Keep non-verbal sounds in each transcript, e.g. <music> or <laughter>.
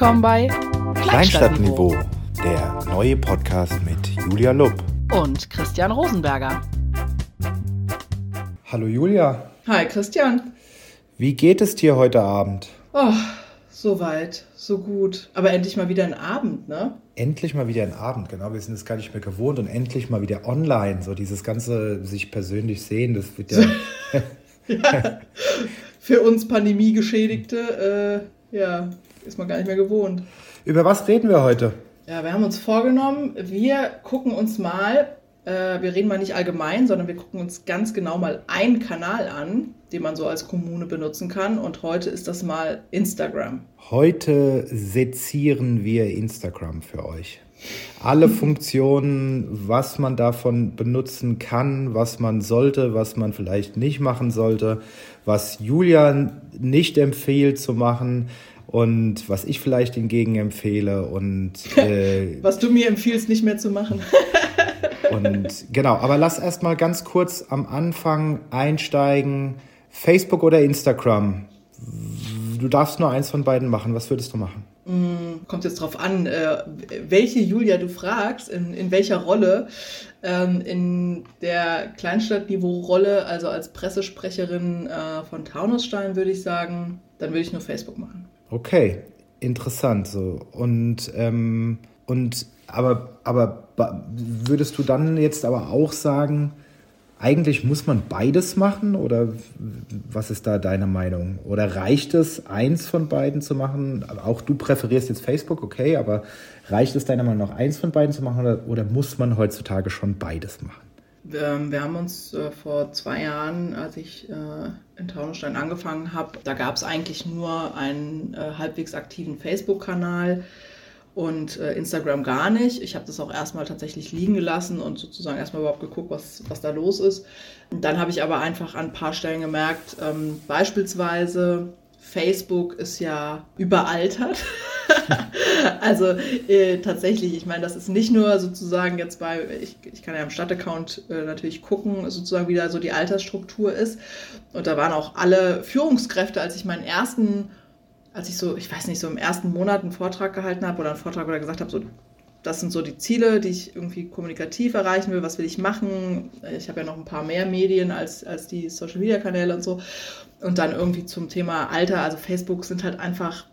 willkommen bei Kleinstadtniveau, der neue Podcast mit Julia Lupp. und Christian Rosenberger. Hallo Julia, Hi Christian. wie geht es dir heute Abend? Oh, so weit, so gut. Aber endlich mal wieder ein Abend, ne? Endlich mal wieder ein Abend, genau. Wir sind es gar nicht mehr gewohnt und endlich mal wieder online. So dieses ganze sich persönlich sehen, das wird ja. <laughs> Für uns Pandemie-Geschädigte, äh, ja, ist man gar nicht mehr gewohnt. Über was reden wir heute? Ja, wir haben uns vorgenommen, wir gucken uns mal, äh, wir reden mal nicht allgemein, sondern wir gucken uns ganz genau mal einen Kanal an, den man so als Kommune benutzen kann. Und heute ist das mal Instagram. Heute sezieren wir Instagram für euch. Alle <laughs> Funktionen, was man davon benutzen kann, was man sollte, was man vielleicht nicht machen sollte, was Julia nicht empfiehlt zu machen und was ich vielleicht hingegen empfehle und, <laughs> äh, Was du mir empfiehlst, nicht mehr zu machen. <laughs> und genau. Aber lass erst mal ganz kurz am Anfang einsteigen. Facebook oder Instagram? Du darfst nur eins von beiden machen. Was würdest du machen? kommt jetzt drauf an, äh, welche Julia du fragst, in, in welcher Rolle. Ähm, in der Kleinstadtniveau-Rolle, also als Pressesprecherin äh, von Taunusstein, würde ich sagen, dann würde ich nur Facebook machen. Okay, interessant so. Und, ähm, und aber, aber würdest du dann jetzt aber auch sagen, eigentlich muss man beides machen oder was ist da deine Meinung? Oder reicht es, eins von beiden zu machen? Auch du präferierst jetzt Facebook, okay, aber reicht es deiner Meinung nach, eins von beiden zu machen oder, oder muss man heutzutage schon beides machen? Ähm, wir haben uns äh, vor zwei Jahren, als ich äh, in Taunusstein angefangen habe, da gab es eigentlich nur einen äh, halbwegs aktiven Facebook-Kanal und Instagram gar nicht. Ich habe das auch erstmal tatsächlich liegen gelassen und sozusagen erstmal überhaupt geguckt, was, was da los ist. Dann habe ich aber einfach an ein paar Stellen gemerkt, ähm, beispielsweise Facebook ist ja überaltert. <laughs> <laughs> also äh, tatsächlich, ich meine, das ist nicht nur sozusagen jetzt bei, ich, ich kann ja im Stadtaccount äh, natürlich gucken, sozusagen wie da so die Altersstruktur ist. Und da waren auch alle Führungskräfte, als ich meinen ersten, als ich so, ich weiß nicht, so im ersten Monat einen Vortrag gehalten habe oder einen Vortrag oder gesagt habe, so, das sind so die Ziele, die ich irgendwie kommunikativ erreichen will, was will ich machen. Ich habe ja noch ein paar mehr Medien als, als die Social-Media-Kanäle und so. Und dann irgendwie zum Thema Alter, also Facebook sind halt einfach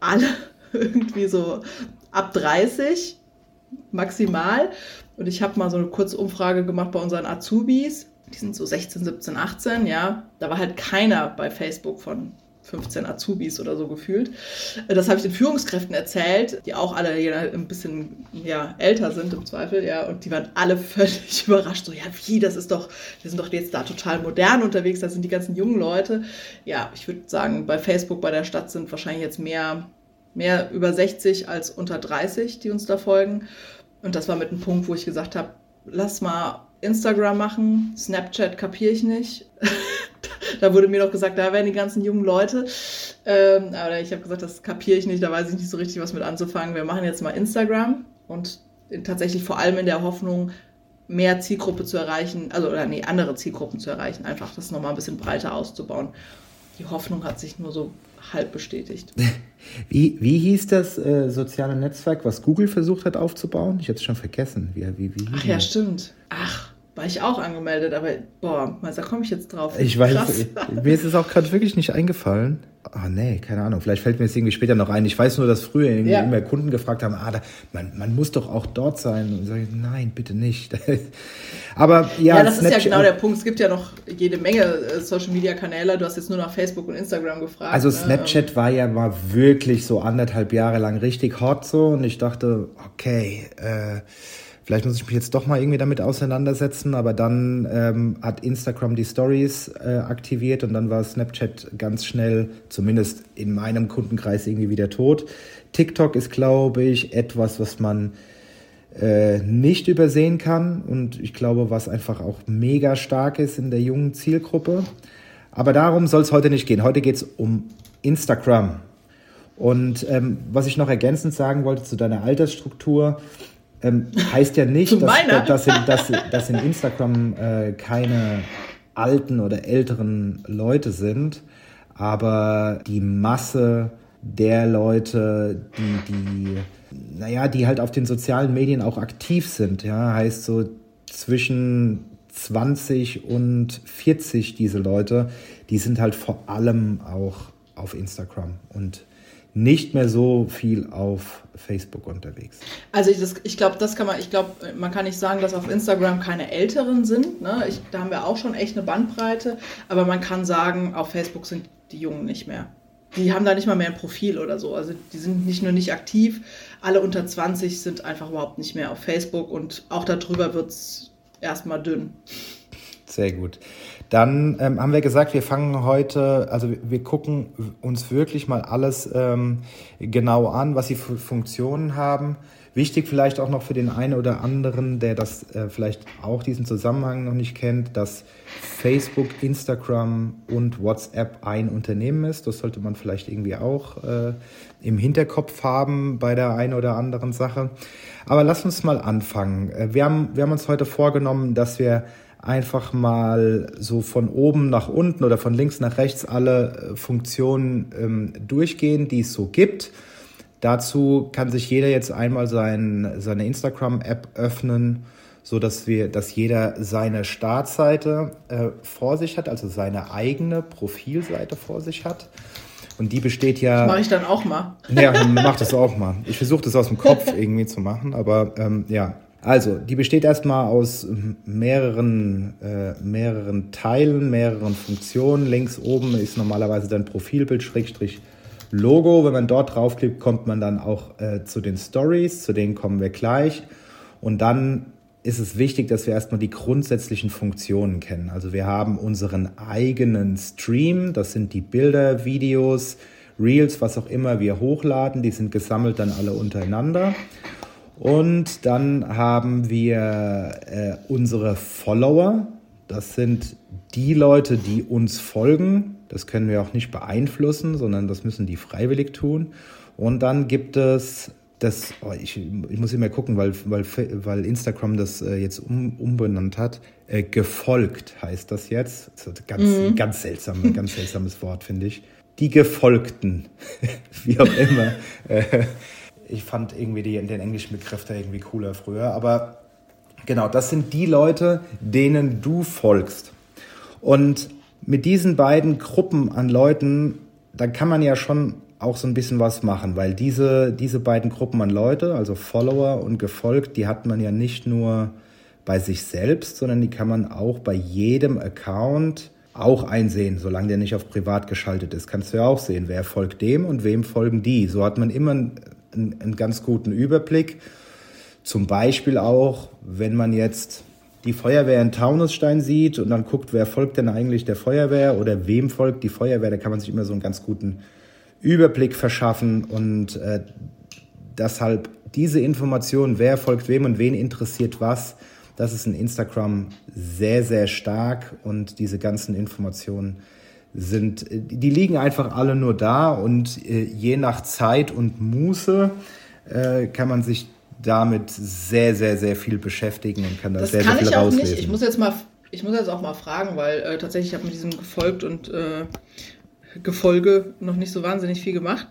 alle <laughs> irgendwie so ab 30 maximal. Und ich habe mal so eine kurze Umfrage gemacht bei unseren Azubis. Die sind so 16, 17, 18, ja. Da war halt keiner bei Facebook von 15 Azubis oder so gefühlt. Das habe ich den Führungskräften erzählt, die auch alle ein bisschen ja, älter sind im Zweifel, ja, und die waren alle <laughs> völlig überrascht. So, ja, wie, das ist doch, wir sind doch jetzt da total modern unterwegs, da sind die ganzen jungen Leute. Ja, ich würde sagen, bei Facebook, bei der Stadt sind wahrscheinlich jetzt mehr, mehr über 60 als unter 30, die uns da folgen. Und das war mit einem Punkt, wo ich gesagt habe, lass mal Instagram machen, Snapchat kapiere ich nicht. <laughs> da wurde mir doch gesagt, da werden die ganzen jungen Leute. Ähm, aber ich habe gesagt, das kapiere ich nicht, da weiß ich nicht so richtig, was mit anzufangen. Wir machen jetzt mal Instagram und tatsächlich vor allem in der Hoffnung, mehr Zielgruppe zu erreichen, also oder nee, andere Zielgruppen zu erreichen, einfach das nochmal ein bisschen breiter auszubauen. Die Hoffnung hat sich nur so halb bestätigt. <laughs> Wie, wie hieß das äh, soziale Netzwerk, was Google versucht hat aufzubauen? Ich hatte es schon vergessen. Wie, wie, wie Ach ja, das? stimmt. Ach, war ich auch angemeldet, aber boah, da komme ich jetzt drauf. Ich weiß, Krass. mir ist es auch gerade wirklich nicht eingefallen. Ah, nee, keine Ahnung. Vielleicht fällt mir es irgendwie später noch ein. Ich weiß nur, dass früher irgendwie Ja. immer Kunden gefragt haben, ah, da, man, man muss doch auch dort sein. Und sage ich, nein, bitte nicht. <laughs> Aber ja, Ja, das ist ja Snapchat- genau der Punkt. Es gibt ja noch jede Menge äh, Social Media Kanäle. Du hast jetzt nur nach Facebook und Instagram gefragt. Also ne? Snapchat war ja mal wirklich so anderthalb Jahre lang richtig hot so und ich dachte, okay, äh, vielleicht muss ich mich jetzt doch mal irgendwie damit auseinandersetzen, aber dann ähm, hat Instagram die Stories äh, aktiviert und dann war Snapchat ganz schnell, zumindest in meinem Kundenkreis, irgendwie wieder tot. TikTok ist, glaube ich, etwas, was man äh, nicht übersehen kann und ich glaube, was einfach auch mega stark ist in der jungen Zielgruppe. Aber darum soll es heute nicht gehen. Heute geht es um Instagram. Und ähm, was ich noch ergänzend sagen wollte zu deiner Altersstruktur, ähm, heißt ja nicht, dass, dass, in, dass, dass in Instagram äh, keine alten oder älteren Leute sind, aber die Masse der Leute, die, die, naja, die halt auf den sozialen Medien auch aktiv sind. Ja, heißt so zwischen 20 und 40 diese Leute, die sind halt vor allem auch auf Instagram und nicht mehr so viel auf Facebook unterwegs. Also ich, ich glaube, das kann man, ich glaube, man kann nicht sagen, dass auf Instagram keine Älteren sind. Ne? Ich, da haben wir auch schon echt eine Bandbreite, aber man kann sagen, auf Facebook sind die Jungen nicht mehr. Die haben da nicht mal mehr ein Profil oder so. Also die sind nicht nur nicht aktiv, alle unter 20 sind einfach überhaupt nicht mehr auf Facebook und auch darüber wird es erstmal dünn. Sehr gut. Dann ähm, haben wir gesagt, wir fangen heute, also wir gucken uns wirklich mal alles ähm, genau an, was sie für Funktionen haben. Wichtig vielleicht auch noch für den einen oder anderen, der das äh, vielleicht auch diesen Zusammenhang noch nicht kennt, dass Facebook, Instagram und WhatsApp ein Unternehmen ist. Das sollte man vielleicht irgendwie auch äh, im Hinterkopf haben bei der einen oder anderen Sache. Aber lass uns mal anfangen. Äh, wir haben, wir haben uns heute vorgenommen, dass wir einfach mal so von oben nach unten oder von links nach rechts alle äh, Funktionen ähm, durchgehen, die es so gibt. Dazu kann sich jeder jetzt einmal sein, seine Instagram-App öffnen, so dass wir, dass jeder seine Startseite äh, vor sich hat, also seine eigene Profilseite vor sich hat. Und die besteht ja. Das mache ich dann auch mal. Ja, mach das auch mal. Ich versuche das aus dem Kopf <laughs> irgendwie zu machen, aber ähm, ja, also, die besteht erstmal aus mehreren, äh, mehreren Teilen, mehreren Funktionen. Links oben ist normalerweise dein Profilbild, Schrägstrich Logo. Wenn man dort draufklickt, kommt man dann auch äh, zu den Stories, zu denen kommen wir gleich. Und dann ist es wichtig, dass wir erstmal die grundsätzlichen Funktionen kennen. Also wir haben unseren eigenen Stream, das sind die Bilder, Videos, Reels, was auch immer wir hochladen, die sind gesammelt dann alle untereinander. Und dann haben wir äh, unsere Follower. Das sind die Leute, die uns folgen. Das können wir auch nicht beeinflussen, sondern das müssen die freiwillig tun. Und dann gibt es das, oh, ich, ich, muss immer gucken, weil, weil, weil Instagram das äh, jetzt um, umbenannt hat. Äh, gefolgt heißt das jetzt. Das ist ganz, mhm. ganz, seltsam, ganz seltsames Wort, finde ich. Die Gefolgten, <laughs> wie auch immer. <laughs> Ich fand irgendwie die, den englischen Begriff da irgendwie cooler früher. Aber genau, das sind die Leute, denen du folgst. Und mit diesen beiden Gruppen an Leuten, da kann man ja schon auch so ein bisschen was machen, weil diese, diese beiden Gruppen an Leute, also Follower und gefolgt, die hat man ja nicht nur bei sich selbst, sondern die kann man auch bei jedem Account auch einsehen, solange der nicht auf privat geschaltet ist. Kannst du ja auch sehen, wer folgt dem und wem folgen die. So hat man immer einen, einen ganz guten Überblick. Zum Beispiel auch, wenn man jetzt die Feuerwehr in Taunusstein sieht und dann guckt, wer folgt denn eigentlich der Feuerwehr oder wem folgt die Feuerwehr, da kann man sich immer so einen ganz guten Überblick verschaffen und äh, deshalb diese Information, wer folgt wem und wen interessiert was, das ist in Instagram sehr, sehr stark und diese ganzen Informationen sind, die liegen einfach alle nur da und äh, je nach Zeit und Muße äh, kann man sich damit sehr, sehr, sehr viel beschäftigen und kann da sehr, sehr viel ich auch rauslesen. Nicht. Ich muss jetzt mal, ich muss jetzt auch mal fragen, weil äh, tatsächlich ich habe mit diesem gefolgt und äh, Gefolge noch nicht so wahnsinnig viel gemacht.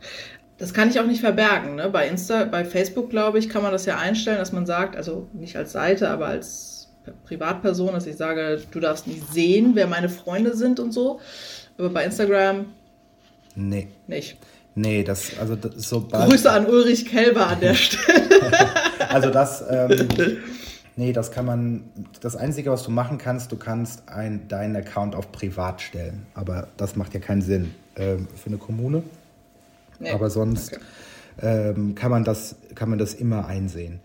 Das kann ich auch nicht verbergen. Ne? Bei Insta, bei Facebook, glaube ich, kann man das ja einstellen, dass man sagt, also nicht als Seite, aber als Privatperson, dass ich sage, du darfst nicht sehen, wer meine Freunde sind und so. Aber bei Instagram nee. nicht. Nee, das, also das, so Grüße an Ulrich Kelber an der <laughs> Stelle. <laughs> also das, ähm, nee, das kann man, das Einzige, was du machen kannst, du kannst ein, deinen Account auf privat stellen. Aber das macht ja keinen Sinn ähm, für eine Kommune. Nee. Aber sonst okay. ähm, kann, man das, kann man das immer einsehen.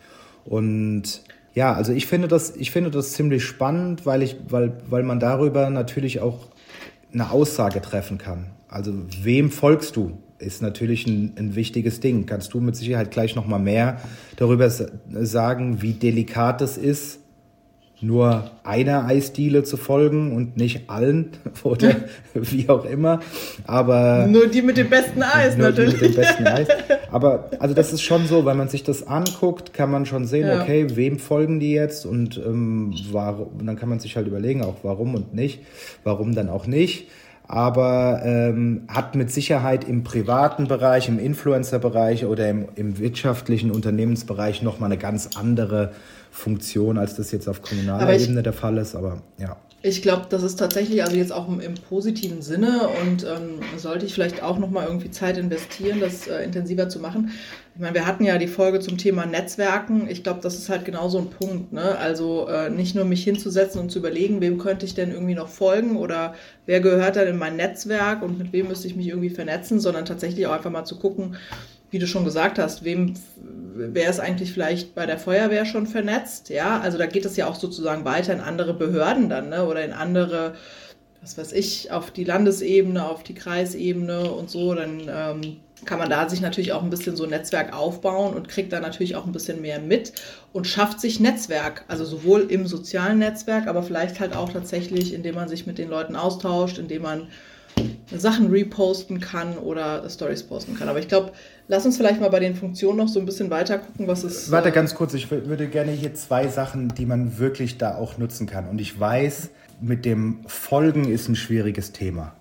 Und ja, also ich finde das, ich finde das ziemlich spannend, weil, ich, weil, weil man darüber natürlich auch eine Aussage treffen kann. Also wem folgst du, ist natürlich ein, ein wichtiges Ding. Kannst du mit Sicherheit gleich noch mal mehr darüber sagen, wie delikat es ist, nur einer Eisdiele zu folgen und nicht allen <laughs> oder <laughs> wie auch immer. Aber nur die mit dem besten Eis nur natürlich. Die mit dem besten Eis. <laughs> Aber also das ist schon so, wenn man sich das anguckt, kann man schon sehen, ja. okay, wem folgen die jetzt und ähm, warum, dann kann man sich halt überlegen, auch warum und nicht, warum dann auch nicht. aber ähm, hat mit Sicherheit im privaten Bereich, im Influencer-Bereich oder im, im wirtschaftlichen Unternehmensbereich nochmal eine ganz andere Funktion, als das jetzt auf kommunaler Ebene der Fall ist. Aber ja. Ich glaube, das ist tatsächlich also jetzt auch im, im positiven Sinne und ähm, sollte ich vielleicht auch nochmal irgendwie Zeit investieren, das äh, intensiver zu machen. Ich meine, wir hatten ja die Folge zum Thema Netzwerken. Ich glaube, das ist halt genau so ein Punkt. Ne? Also äh, nicht nur mich hinzusetzen und zu überlegen, wem könnte ich denn irgendwie noch folgen oder wer gehört dann in mein Netzwerk und mit wem müsste ich mich irgendwie vernetzen, sondern tatsächlich auch einfach mal zu gucken, wie du schon gesagt hast, wem, wer ist eigentlich vielleicht bei der Feuerwehr schon vernetzt? Ja, also da geht es ja auch sozusagen weiter in andere Behörden dann, ne? oder in andere, was weiß ich, auf die Landesebene, auf die Kreisebene und so, dann ähm, kann man da sich natürlich auch ein bisschen so ein Netzwerk aufbauen und kriegt da natürlich auch ein bisschen mehr mit und schafft sich Netzwerk, also sowohl im sozialen Netzwerk, aber vielleicht halt auch tatsächlich, indem man sich mit den Leuten austauscht, indem man Sachen reposten kann oder Stories posten kann. Aber ich glaube, lass uns vielleicht mal bei den Funktionen noch so ein bisschen weiter gucken, was es. Warte äh, ganz kurz, ich würde gerne hier zwei Sachen, die man wirklich da auch nutzen kann. Und ich weiß, mit dem Folgen ist ein schwieriges Thema.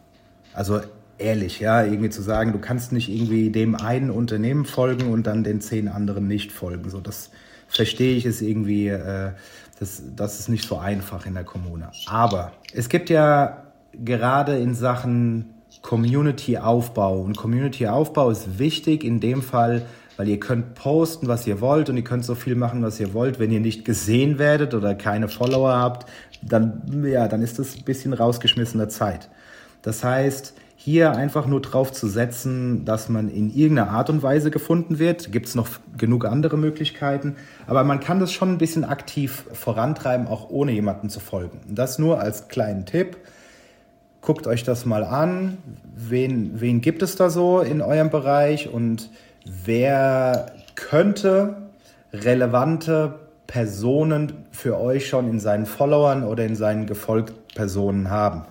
Also ehrlich, ja, irgendwie zu sagen, du kannst nicht irgendwie dem einen Unternehmen folgen und dann den zehn anderen nicht folgen. So, das verstehe ich, ist irgendwie, äh, das, das ist nicht so einfach in der Kommune. Aber es gibt ja gerade in Sachen Community-Aufbau. Und Community-Aufbau ist wichtig in dem Fall, weil ihr könnt posten, was ihr wollt und ihr könnt so viel machen, was ihr wollt. Wenn ihr nicht gesehen werdet oder keine Follower habt, dann, ja, dann ist das ein bisschen rausgeschmissene Zeit. Das heißt, hier einfach nur drauf zu setzen, dass man in irgendeiner Art und Weise gefunden wird, gibt es noch genug andere Möglichkeiten, aber man kann das schon ein bisschen aktiv vorantreiben, auch ohne jemanden zu folgen. Das nur als kleinen Tipp guckt euch das mal an. Wen, wen gibt es da so in eurem Bereich und wer könnte relevante Personen für euch schon in seinen Followern oder in seinen gefolgten Personen haben?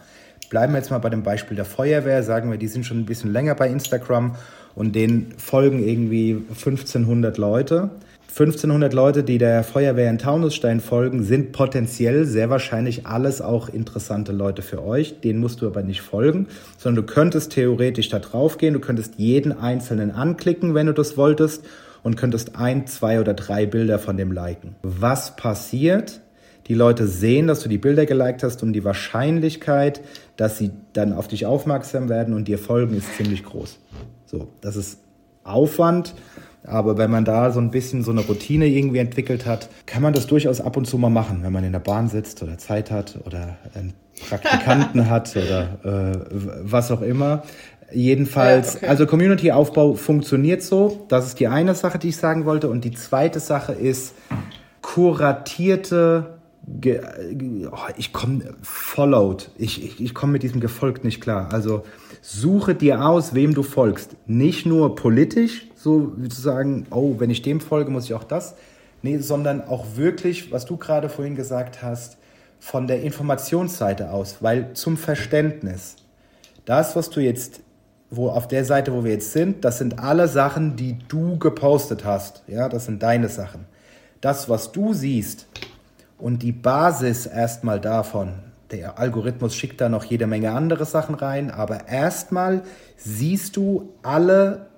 Bleiben wir jetzt mal bei dem Beispiel der Feuerwehr. Sagen wir, die sind schon ein bisschen länger bei Instagram und denen folgen irgendwie 1500 Leute. 1500 Leute, die der Feuerwehr in Taunusstein folgen, sind potenziell sehr wahrscheinlich alles auch interessante Leute für euch. Denen musst du aber nicht folgen, sondern du könntest theoretisch da drauf gehen, du könntest jeden einzelnen anklicken, wenn du das wolltest und könntest ein, zwei oder drei Bilder von dem liken. Was passiert? Die Leute sehen, dass du die Bilder geliked hast und die Wahrscheinlichkeit, dass sie dann auf dich aufmerksam werden und dir folgen, ist ziemlich groß. So, das ist Aufwand aber wenn man da so ein bisschen so eine Routine irgendwie entwickelt hat, kann man das durchaus ab und zu mal machen, wenn man in der Bahn sitzt oder Zeit hat oder einen Praktikanten <laughs> hat oder äh, was auch immer. Jedenfalls, ja, okay. also Community-Aufbau funktioniert so. Das ist die eine Sache, die ich sagen wollte. Und die zweite Sache ist kuratierte oh, ich komme followed. Ich, ich, ich komme mit diesem gefolgt nicht klar. Also suche dir aus, wem du folgst. Nicht nur politisch, so wie zu sagen, oh, wenn ich dem folge, muss ich auch das. Nee, sondern auch wirklich, was du gerade vorhin gesagt hast, von der Informationsseite aus, weil zum Verständnis, das, was du jetzt, wo auf der Seite, wo wir jetzt sind, das sind alle Sachen, die du gepostet hast. Ja, das sind deine Sachen. Das, was du siehst und die Basis erstmal davon, der Algorithmus schickt da noch jede Menge andere Sachen rein, aber erstmal siehst du alle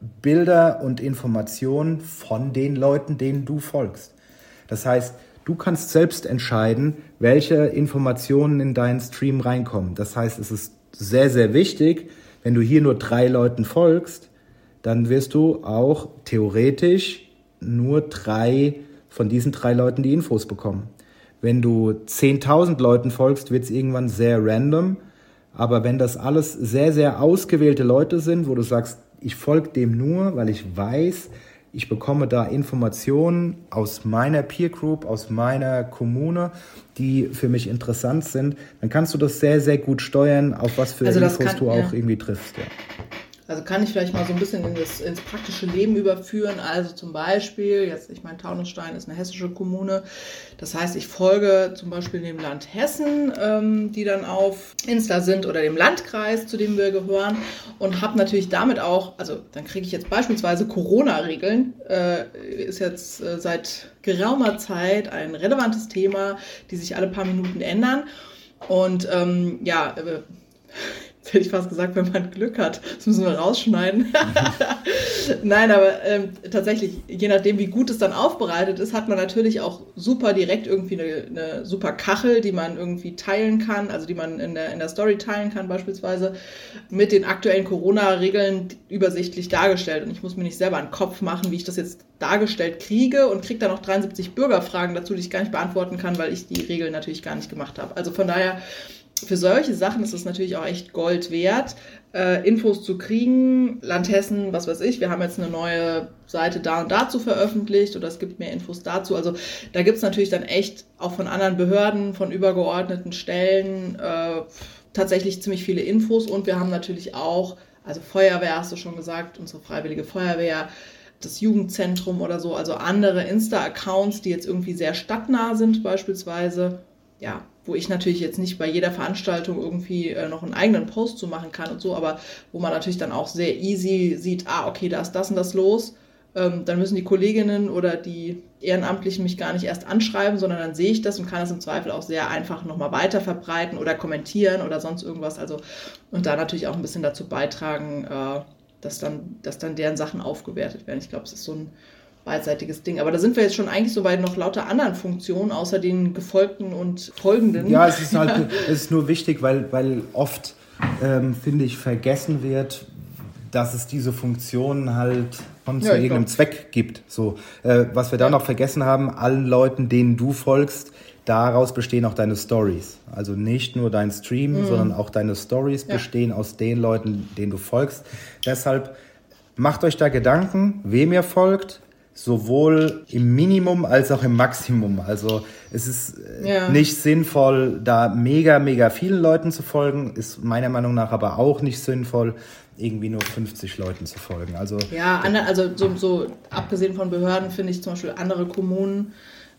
Bilder und Informationen von den Leuten, denen du folgst. Das heißt, du kannst selbst entscheiden, welche Informationen in deinen Stream reinkommen. Das heißt, es ist sehr, sehr wichtig, wenn du hier nur drei Leuten folgst, dann wirst du auch theoretisch nur drei von diesen drei Leuten die Infos bekommen. Wenn du 10.000 Leuten folgst, wird es irgendwann sehr random. Aber wenn das alles sehr, sehr ausgewählte Leute sind, wo du sagst, ich folge dem nur, weil ich weiß, ich bekomme da Informationen aus meiner Peer Group, aus meiner Kommune, die für mich interessant sind, dann kannst du das sehr, sehr gut steuern, auf was für also Infos kann, du auch ja. irgendwie triffst. Ja. Also kann ich vielleicht mal so ein bisschen in das, ins praktische Leben überführen. Also zum Beispiel, jetzt, ich meine, Taunusstein ist eine hessische Kommune. Das heißt, ich folge zum Beispiel dem Land Hessen, ähm, die dann auf Insta sind, oder dem Landkreis, zu dem wir gehören. Und habe natürlich damit auch, also dann kriege ich jetzt beispielsweise Corona-Regeln. Äh, ist jetzt äh, seit geraumer Zeit ein relevantes Thema, die sich alle paar Minuten ändern. Und ähm, ja, äh, <laughs> hätte ich fast gesagt, wenn man Glück hat. Das müssen wir rausschneiden. <laughs> Nein, aber ähm, tatsächlich, je nachdem, wie gut es dann aufbereitet ist, hat man natürlich auch super direkt irgendwie eine, eine, super Kachel, die man irgendwie teilen kann, also die man in der, in der Story teilen kann beispielsweise, mit den aktuellen Corona-Regeln übersichtlich dargestellt. Und ich muss mir nicht selber einen Kopf machen, wie ich das jetzt dargestellt kriege und kriege dann noch 73 Bürgerfragen dazu, die ich gar nicht beantworten kann, weil ich die Regeln natürlich gar nicht gemacht habe. Also von daher für solche Sachen ist es natürlich auch echt Gold wert, äh, Infos zu kriegen. Land Hessen, was weiß ich, wir haben jetzt eine neue Seite da und dazu veröffentlicht oder es gibt mehr Infos dazu. Also da gibt es natürlich dann echt auch von anderen Behörden, von übergeordneten Stellen äh, tatsächlich ziemlich viele Infos und wir haben natürlich auch, also Feuerwehr hast du schon gesagt, unsere freiwillige Feuerwehr, das Jugendzentrum oder so, also andere Insta-Accounts, die jetzt irgendwie sehr stadtnah sind beispielsweise. Ja, wo ich natürlich jetzt nicht bei jeder Veranstaltung irgendwie äh, noch einen eigenen Post zu machen kann und so, aber wo man natürlich dann auch sehr easy sieht, ah, okay, da ist das und das los. Ähm, dann müssen die Kolleginnen oder die Ehrenamtlichen mich gar nicht erst anschreiben, sondern dann sehe ich das und kann es im Zweifel auch sehr einfach nochmal weiter verbreiten oder kommentieren oder sonst irgendwas. Also und da natürlich auch ein bisschen dazu beitragen, äh, dass dann, dass dann deren Sachen aufgewertet werden. Ich glaube, es ist so ein beidseitiges Ding. Aber da sind wir jetzt schon eigentlich so bei noch lauter anderen Funktionen, außer den gefolgten und folgenden. Ja, es ist halt <laughs> es ist nur wichtig, weil, weil oft, ähm, finde ich, vergessen wird, dass es diese Funktionen halt von zu ja, irgendeinem glaub. Zweck gibt. So, äh, was wir da ja. noch vergessen haben, allen Leuten, denen du folgst, daraus bestehen auch deine Stories. Also nicht nur dein Stream, mhm. sondern auch deine Stories ja. bestehen aus den Leuten, denen du folgst. Deshalb macht euch da Gedanken, wem ihr folgt, sowohl im Minimum als auch im Maximum. Also es ist äh, ja. nicht sinnvoll, da mega, mega vielen Leuten zu folgen, ist meiner Meinung nach aber auch nicht sinnvoll, irgendwie nur 50 Leuten zu folgen. Also, ja, also so, so abgesehen von Behörden finde ich zum Beispiel andere Kommunen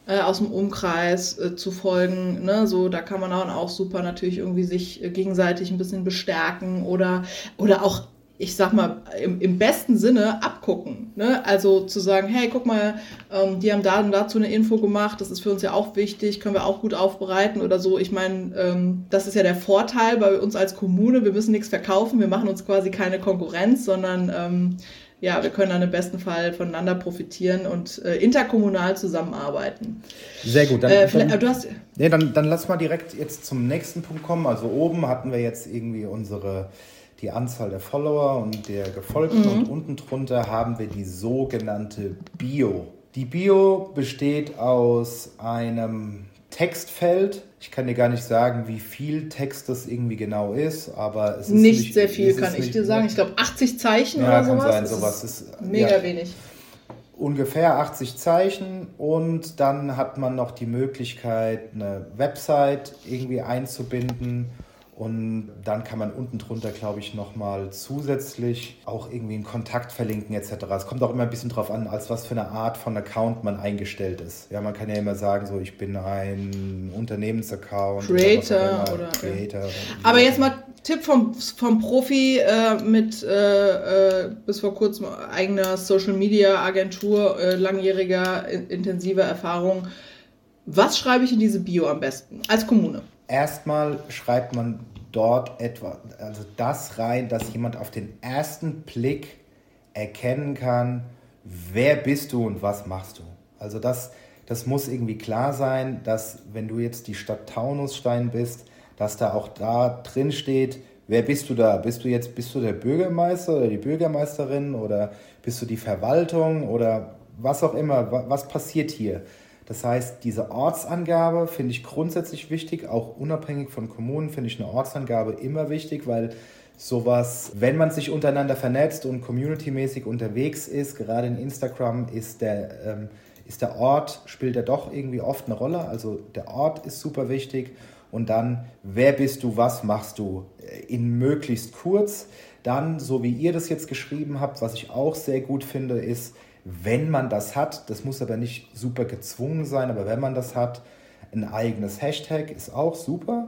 äh, aus dem Umkreis äh, zu folgen. Ne? So, da kann man auch super natürlich irgendwie sich äh, gegenseitig ein bisschen bestärken oder, oder auch ich sag mal, im, im besten Sinne abgucken. Ne? Also zu sagen, hey, guck mal, ähm, die haben da und dazu eine Info gemacht, das ist für uns ja auch wichtig, können wir auch gut aufbereiten oder so. Ich meine, ähm, das ist ja der Vorteil bei uns als Kommune, wir müssen nichts verkaufen, wir machen uns quasi keine Konkurrenz, sondern ähm, ja, wir können dann im besten Fall voneinander profitieren und äh, interkommunal zusammenarbeiten. Sehr gut. Dann, äh, dann, du hast, nee, dann, dann lass mal direkt jetzt zum nächsten Punkt kommen. Also oben hatten wir jetzt irgendwie unsere die Anzahl der Follower und der Gefolgten mhm. und unten drunter haben wir die sogenannte Bio. Die Bio besteht aus einem Textfeld. Ich kann dir gar nicht sagen, wie viel Text das irgendwie genau ist, aber es ist nicht, nicht sehr viel, kann ich dir sagen. Ich glaube 80 Zeichen ja, oder sowas. Kann sein, sowas ist, ist mega ja, wenig. Ungefähr 80 Zeichen und dann hat man noch die Möglichkeit, eine Website irgendwie einzubinden und dann kann man unten drunter, glaube ich, nochmal zusätzlich auch irgendwie einen Kontakt verlinken etc. Es kommt auch immer ein bisschen drauf an, als was für eine Art von Account man eingestellt ist. Ja, man kann ja immer sagen, so ich bin ein Unternehmensaccount. Creator oder, oder Creator. Oder Aber jetzt mal Tipp vom, vom Profi äh, mit äh, äh, bis vor kurzem eigener Social Media Agentur, äh, langjähriger intensiver Erfahrung. Was schreibe ich in diese Bio am besten als Kommune? Erstmal schreibt man dort etwa, also das rein, dass jemand auf den ersten Blick erkennen kann, wer bist du und was machst du. Also das, das muss irgendwie klar sein, dass wenn du jetzt die Stadt Taunusstein bist, dass da auch da drin steht, wer bist du da? Bist du jetzt, bist du der Bürgermeister oder die Bürgermeisterin oder bist du die Verwaltung oder was auch immer, was passiert hier? Das heißt, diese Ortsangabe finde ich grundsätzlich wichtig, auch unabhängig von Kommunen finde ich eine Ortsangabe immer wichtig, weil sowas, wenn man sich untereinander vernetzt und communitymäßig unterwegs ist, gerade in Instagram ist der, ähm, ist der Ort, spielt er doch irgendwie oft eine Rolle. Also der Ort ist super wichtig und dann, wer bist du, was machst du, äh, in möglichst kurz. Dann, so wie ihr das jetzt geschrieben habt, was ich auch sehr gut finde, ist, wenn man das hat, das muss aber nicht super gezwungen sein, aber wenn man das hat, ein eigenes Hashtag ist auch super,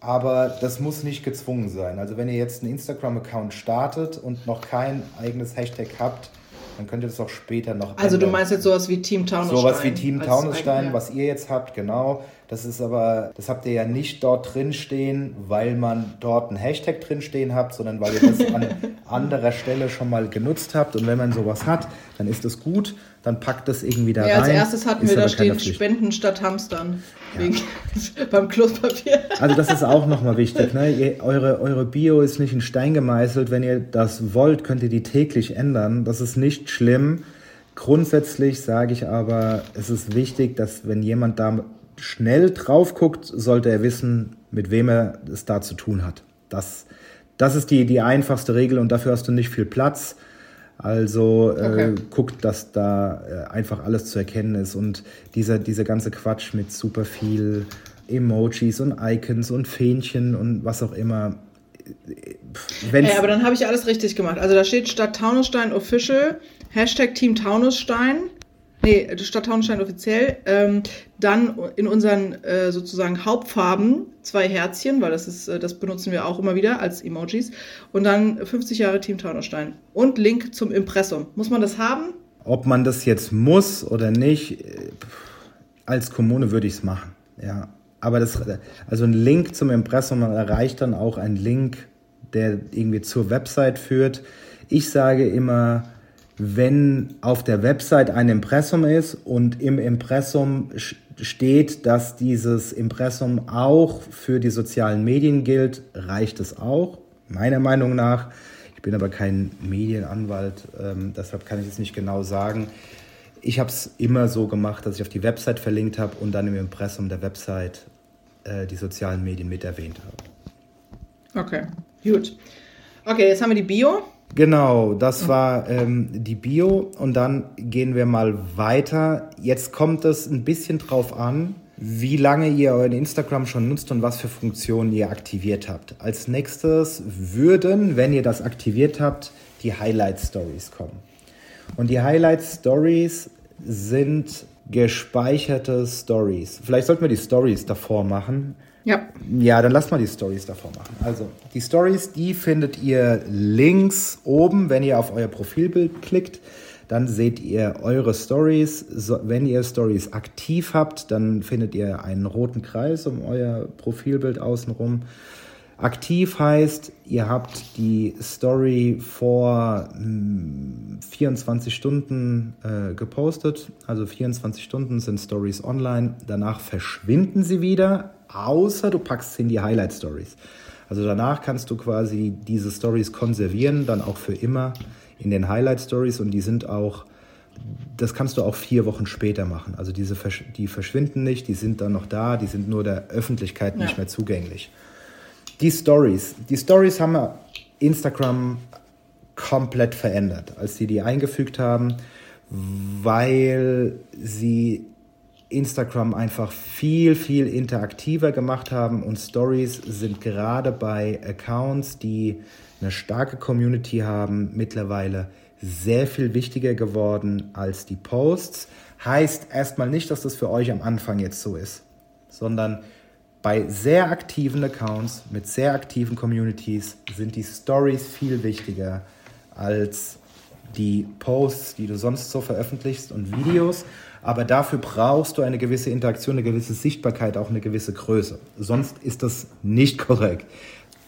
aber das muss nicht gezwungen sein. Also wenn ihr jetzt einen Instagram-Account startet und noch kein eigenes Hashtag habt, Dann könnt ihr das auch später noch. Also ändern. du meinst jetzt sowas wie Team Taunusstein? Sowas wie Team Taunusstein, was ihr jetzt habt, genau. Das ist aber, das habt ihr ja nicht dort drin stehen, weil man dort einen Hashtag drin stehen habt, sondern weil ihr das an <laughs> anderer Stelle schon mal genutzt habt. Und wenn man sowas hat, dann ist das gut, dann packt das irgendwie da ja, rein. Als erstes hatten wir da stehen Spenden statt Hamstern. Ja. Wegen, <laughs> beim Kloßpapier. Also das ist auch nochmal wichtig. Ne? Ihr, eure, eure Bio ist nicht in Stein gemeißelt. Wenn ihr das wollt, könnt ihr die täglich ändern. Das ist nicht schlimm. Grundsätzlich sage ich aber, es ist wichtig, dass wenn jemand da schnell drauf guckt, sollte er wissen, mit wem er es da zu tun hat. Das, das ist die, die einfachste Regel und dafür hast du nicht viel Platz. Also äh, okay. äh, guckt, dass da äh, einfach alles zu erkennen ist und dieser, dieser ganze Quatsch mit super viel Emojis und Icons und Fähnchen und was auch immer. Wenn's ja, aber dann habe ich alles richtig gemacht. Also da steht statt Taunusstein Official, Hashtag Team Taunusstein Nee, Stadt Taunusstein offiziell. Ähm, dann in unseren äh, sozusagen Hauptfarben zwei Herzchen, weil das ist, äh, das benutzen wir auch immer wieder als Emojis. Und dann 50 Jahre Team Taunusstein. Und Link zum Impressum. Muss man das haben? Ob man das jetzt muss oder nicht, äh, als Kommune würde ich es machen. Ja. Aber das, also ein Link zum Impressum erreicht dann auch ein Link, der irgendwie zur Website führt. Ich sage immer, wenn auf der Website ein Impressum ist und im Impressum steht, dass dieses Impressum auch für die sozialen Medien gilt, reicht es auch, meiner Meinung nach. Ich bin aber kein Medienanwalt, ähm, deshalb kann ich es nicht genau sagen. Ich habe es immer so gemacht, dass ich auf die Website verlinkt habe und dann im Impressum der Website äh, die sozialen Medien mit erwähnt habe. Okay, gut. Okay, jetzt haben wir die Bio. Genau, das war ähm, die Bio und dann gehen wir mal weiter. Jetzt kommt es ein bisschen drauf an, wie lange ihr euren Instagram schon nutzt und was für Funktionen ihr aktiviert habt. Als nächstes würden, wenn ihr das aktiviert habt, die Highlight Stories kommen. Und die Highlight Stories sind gespeicherte Stories. Vielleicht sollten wir die Stories davor machen, ja. Ja, dann lasst mal die Stories davor machen. Also, die Stories, die findet ihr links oben, wenn ihr auf euer Profilbild klickt. Dann seht ihr eure Stories. So, wenn ihr Stories aktiv habt, dann findet ihr einen roten Kreis um euer Profilbild außenrum. Aktiv heißt, ihr habt die Story vor mh, hm, 24 Stunden äh, gepostet. Also 24 Stunden sind Stories online. Danach verschwinden sie wieder, außer du packst sie in die Highlight Stories. Also danach kannst du quasi diese Stories konservieren, dann auch für immer in den Highlight Stories und die sind auch, das kannst du auch vier Wochen später machen. Also diese, die verschwinden nicht, die sind dann noch da, die sind nur der Öffentlichkeit ja. nicht mehr zugänglich. Die Stories. Die Stories haben Instagram komplett verändert, als sie die eingefügt haben, weil sie Instagram einfach viel, viel interaktiver gemacht haben und Stories sind gerade bei Accounts, die eine starke Community haben, mittlerweile sehr viel wichtiger geworden als die Posts. Heißt erstmal nicht, dass das für euch am Anfang jetzt so ist, sondern bei sehr aktiven Accounts mit sehr aktiven Communities sind die Stories viel wichtiger als die Posts, die du sonst so veröffentlichst und Videos. Aber dafür brauchst du eine gewisse Interaktion, eine gewisse Sichtbarkeit, auch eine gewisse Größe. Sonst ist das nicht korrekt.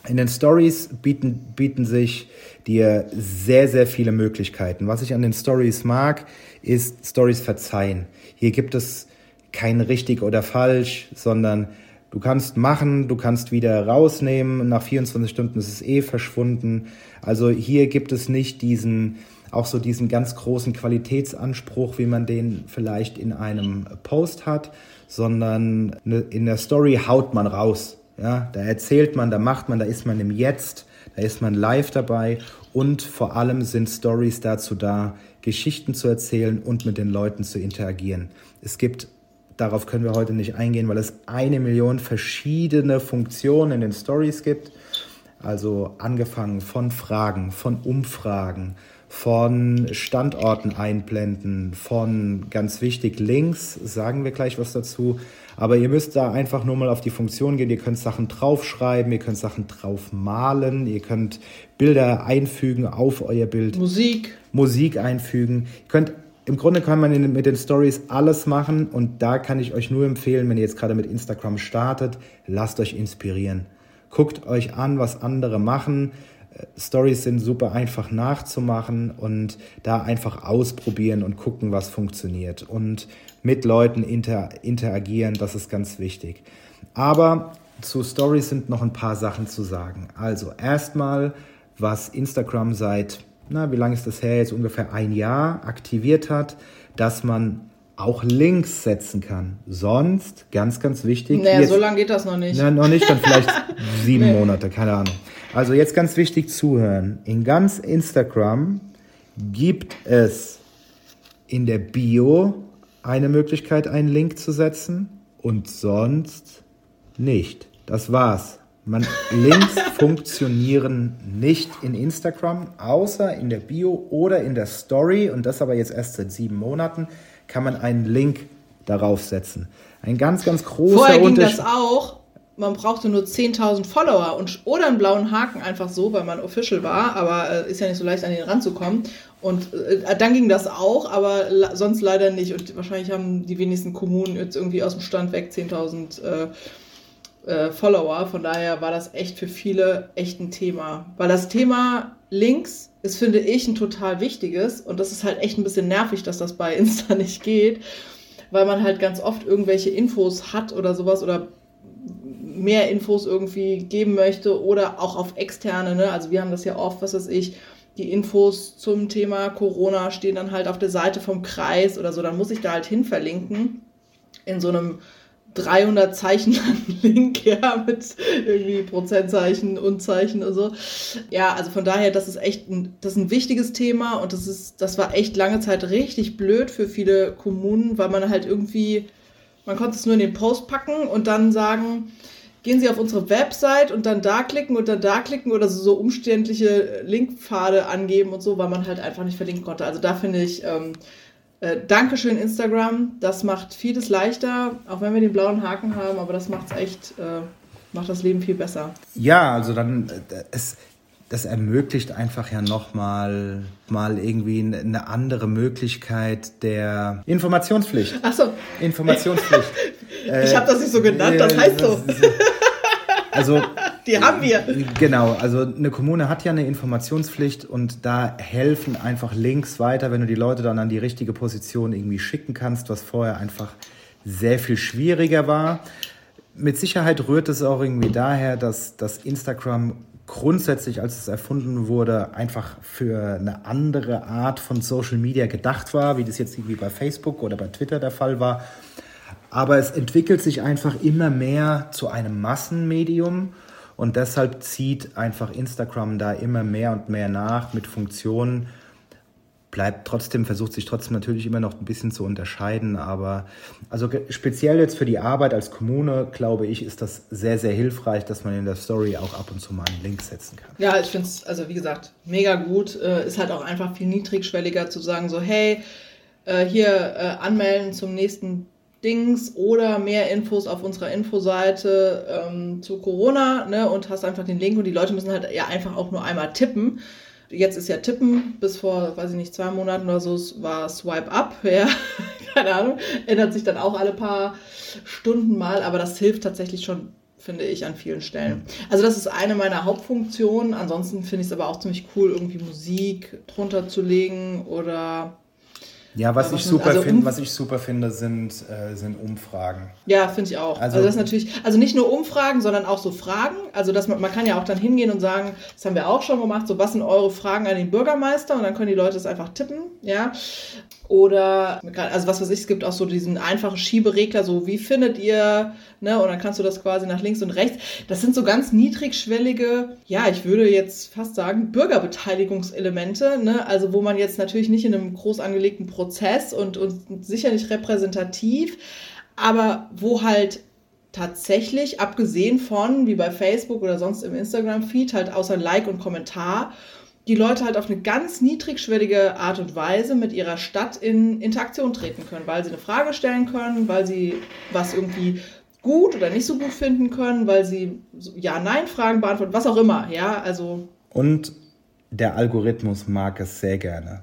In den Stories bieten, bieten sich dir sehr, sehr viele Möglichkeiten. Was ich an den Stories mag, ist Stories verzeihen. Hier gibt es kein richtig oder falsch, sondern Du kannst machen, du kannst wieder rausnehmen. Nach 24 Stunden ist es eh verschwunden. Also hier gibt es nicht diesen, auch so diesen ganz großen Qualitätsanspruch, wie man den vielleicht in einem Post hat, sondern ne, in der Story haut man raus. Ja, da erzählt man, da macht man, da ist man im Jetzt, da ist man live dabei und vor allem sind Stories dazu da, Geschichten zu erzählen und mit den Leuten zu interagieren. Es gibt Darauf können wir heute nicht eingehen, weil es eine Million verschiedene Funktionen in den Stories gibt. Also angefangen von Fragen, von Umfragen, von Standorten einblenden, von ganz wichtig Links, sagen wir gleich was dazu. Aber ihr müsst da einfach nur mal auf die Funktion gehen. Ihr könnt Sachen draufschreiben, ihr könnt Sachen draufmalen, ihr könnt Bilder einfügen auf euer Bild. Musik. Musik einfügen. Ihr könnt im Grunde kann man mit den Stories alles machen und da kann ich euch nur empfehlen, wenn ihr jetzt gerade mit Instagram startet, lasst euch inspirieren. Guckt euch an, was andere machen. Äh, Stories sind super einfach nachzumachen und da einfach ausprobieren und gucken, was funktioniert. Und mit Leuten inter interagieren, das ist ganz wichtig. Aber zu Stories sind noch ein paar Sachen zu sagen. Also erstmal, was Instagram seit, na, wie lange ist das her? Jetzt ungefähr ein Jahr aktiviert hat, dass man auch Links setzen kann. Sonst, ganz, ganz wichtig. Naja, jetzt, so lange geht das noch nicht. Na, noch nicht, dann vielleicht <laughs> sieben nee. Monate, keine Ahnung. Also jetzt ganz wichtig zuhören. In ganz Instagram gibt es in der Bio eine Möglichkeit, einen Link zu setzen und sonst nicht. Das war's. Man, Links <laughs> funktionieren nicht in Instagram, außer in der Bio oder in der Story. Und das aber jetzt erst seit sieben Monaten kann man einen Link darauf setzen. Ein ganz, ganz großer Vorher ging das auch. Man brauchte nur 10.000 Follower und, oder einen blauen Haken einfach so, weil man official war, aber äh, ist ja nicht so leicht an den ranzukommen. Und äh, dann ging das auch, aber sonst leider nicht. Und wahrscheinlich haben die wenigsten Kommunen jetzt irgendwie aus dem Stand weg 10.000 äh, äh, Follower. Von daher war das echt für viele echt ein Thema. Weil das Thema Links ist, finde ich, ein total wichtiges. Und das ist halt echt ein bisschen nervig, dass das bei Insta <laughs> nicht geht. Weil man halt ganz oft irgendwelche Infos hat oder sowas oder mehr Infos irgendwie geben möchte oder auch auf externe. Ne? Also wir haben das ja oft, was weiß ich, die Infos zum Thema Corona stehen dann halt auf der Seite vom Kreis oder so, dann muss ich da halt hin verlinken in so einem 300 Zeichen Link, <laughs> ja, mit irgendwie Prozentzeichen, Unzeichen und so. Ja, also von daher, das ist echt ein, das ist ein wichtiges Thema und das ist, das war echt lange Zeit richtig blöd für viele Kommunen, weil man halt irgendwie, man konnte es nur in den Post packen und dann sagen, gehen Sie auf unsere Website und dann da klicken und dann da klicken oder so, so umständliche Linkpfade angeben und so, weil man halt einfach nicht verlinken konnte. Also da finde ich, ähm, äh, Dankeschön Instagram, das macht vieles leichter, auch wenn wir den blauen Haken haben, aber das macht es echt, äh, macht das Leben viel besser. Ja, also dann, äh, es, das ermöglicht einfach ja nochmal mal irgendwie eine andere Möglichkeit der Informationspflicht. Ach so. Informationspflicht. <laughs> ich habe das nicht so genannt, das heißt so. Also <laughs> die haben wir. Genau, also eine Kommune hat ja eine Informationspflicht und da helfen einfach Links weiter, wenn du die Leute dann an die richtige Position irgendwie schicken kannst, was vorher einfach sehr viel schwieriger war. Mit Sicherheit rührt es auch irgendwie daher, dass, dass Instagram grundsätzlich, als es erfunden wurde, einfach für eine andere Art von Social Media gedacht war, wie das jetzt irgendwie bei Facebook oder bei Twitter der Fall war. Aber es entwickelt sich einfach immer mehr zu einem Massenmedium und deshalb zieht einfach Instagram da immer mehr und mehr nach mit Funktionen, bleibt trotzdem, versucht sich trotzdem natürlich immer noch ein bisschen zu unterscheiden, aber also speziell jetzt für die Arbeit als Kommune, glaube ich, ist das sehr, sehr hilfreich, dass man in der Story auch ab und zu mal einen Link setzen kann. Ja, ich finde es, also wie gesagt, mega gut. Äh, ist halt auch einfach viel niedrigschwelliger zu sagen, so, hey, äh, hier äh, anmelden zum nächsten Dings oder mehr Infos auf unserer Infoseite ähm, zu Corona ne, und hast einfach den Link und die Leute müssen halt ja einfach auch nur einmal tippen. Jetzt ist ja Tippen, bis vor, weiß ich nicht, zwei Monaten oder so war Swipe Up, <laughs> ja, keine Ahnung, ändert sich dann auch alle paar Stunden mal, aber das hilft tatsächlich schon, finde ich, an vielen Stellen. Also das ist eine meiner Hauptfunktionen, ansonsten finde ich es aber auch ziemlich cool, irgendwie Musik drunter zu legen oder ja, was, ich super, also find, was ich super finde, sind, äh, sind Umfragen. Ja, finde ich auch. Also, also, das ist natürlich, also nicht nur Umfragen, sondern auch so Fragen. Also dass man, man kann ja auch dann hingehen und sagen, das haben wir auch schon gemacht, so was sind eure Fragen an den Bürgermeister und dann können die Leute es einfach tippen, ja. Oder, also was weiß ich, es gibt auch so diesen einfachen Schieberegler, so wie findet ihr, ne, und dann kannst du das quasi nach links und rechts. Das sind so ganz niedrigschwellige, ja, ich würde jetzt fast sagen, Bürgerbeteiligungselemente, ne, also wo man jetzt natürlich nicht in einem groß angelegten Prozess und, und sicher repräsentativ, aber wo halt tatsächlich, abgesehen von, wie bei Facebook oder sonst im Instagram-Feed, halt außer Like und Kommentar, die Leute halt auf eine ganz niedrigschwellige Art und Weise mit ihrer Stadt in Interaktion treten können, weil sie eine Frage stellen können, weil sie was irgendwie gut oder nicht so gut finden können, weil sie Ja-Nein-Fragen beantworten, was auch immer, ja, also. Und der Algorithmus mag es sehr gerne.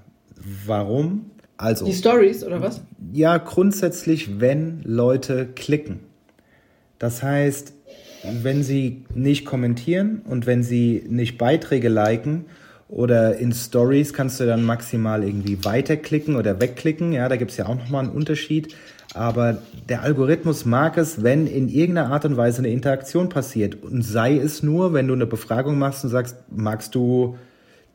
Warum? Also. Die Stories oder was? Ja, grundsätzlich, wenn Leute klicken. Das heißt, wenn sie nicht kommentieren und wenn sie nicht Beiträge liken oder in Stories kannst du dann maximal irgendwie weiterklicken oder wegklicken. Ja, da gibt es ja auch nochmal einen Unterschied. Aber der Algorithmus mag es, wenn in irgendeiner Art und Weise eine Interaktion passiert. Und sei es nur, wenn du eine Befragung machst und sagst, magst du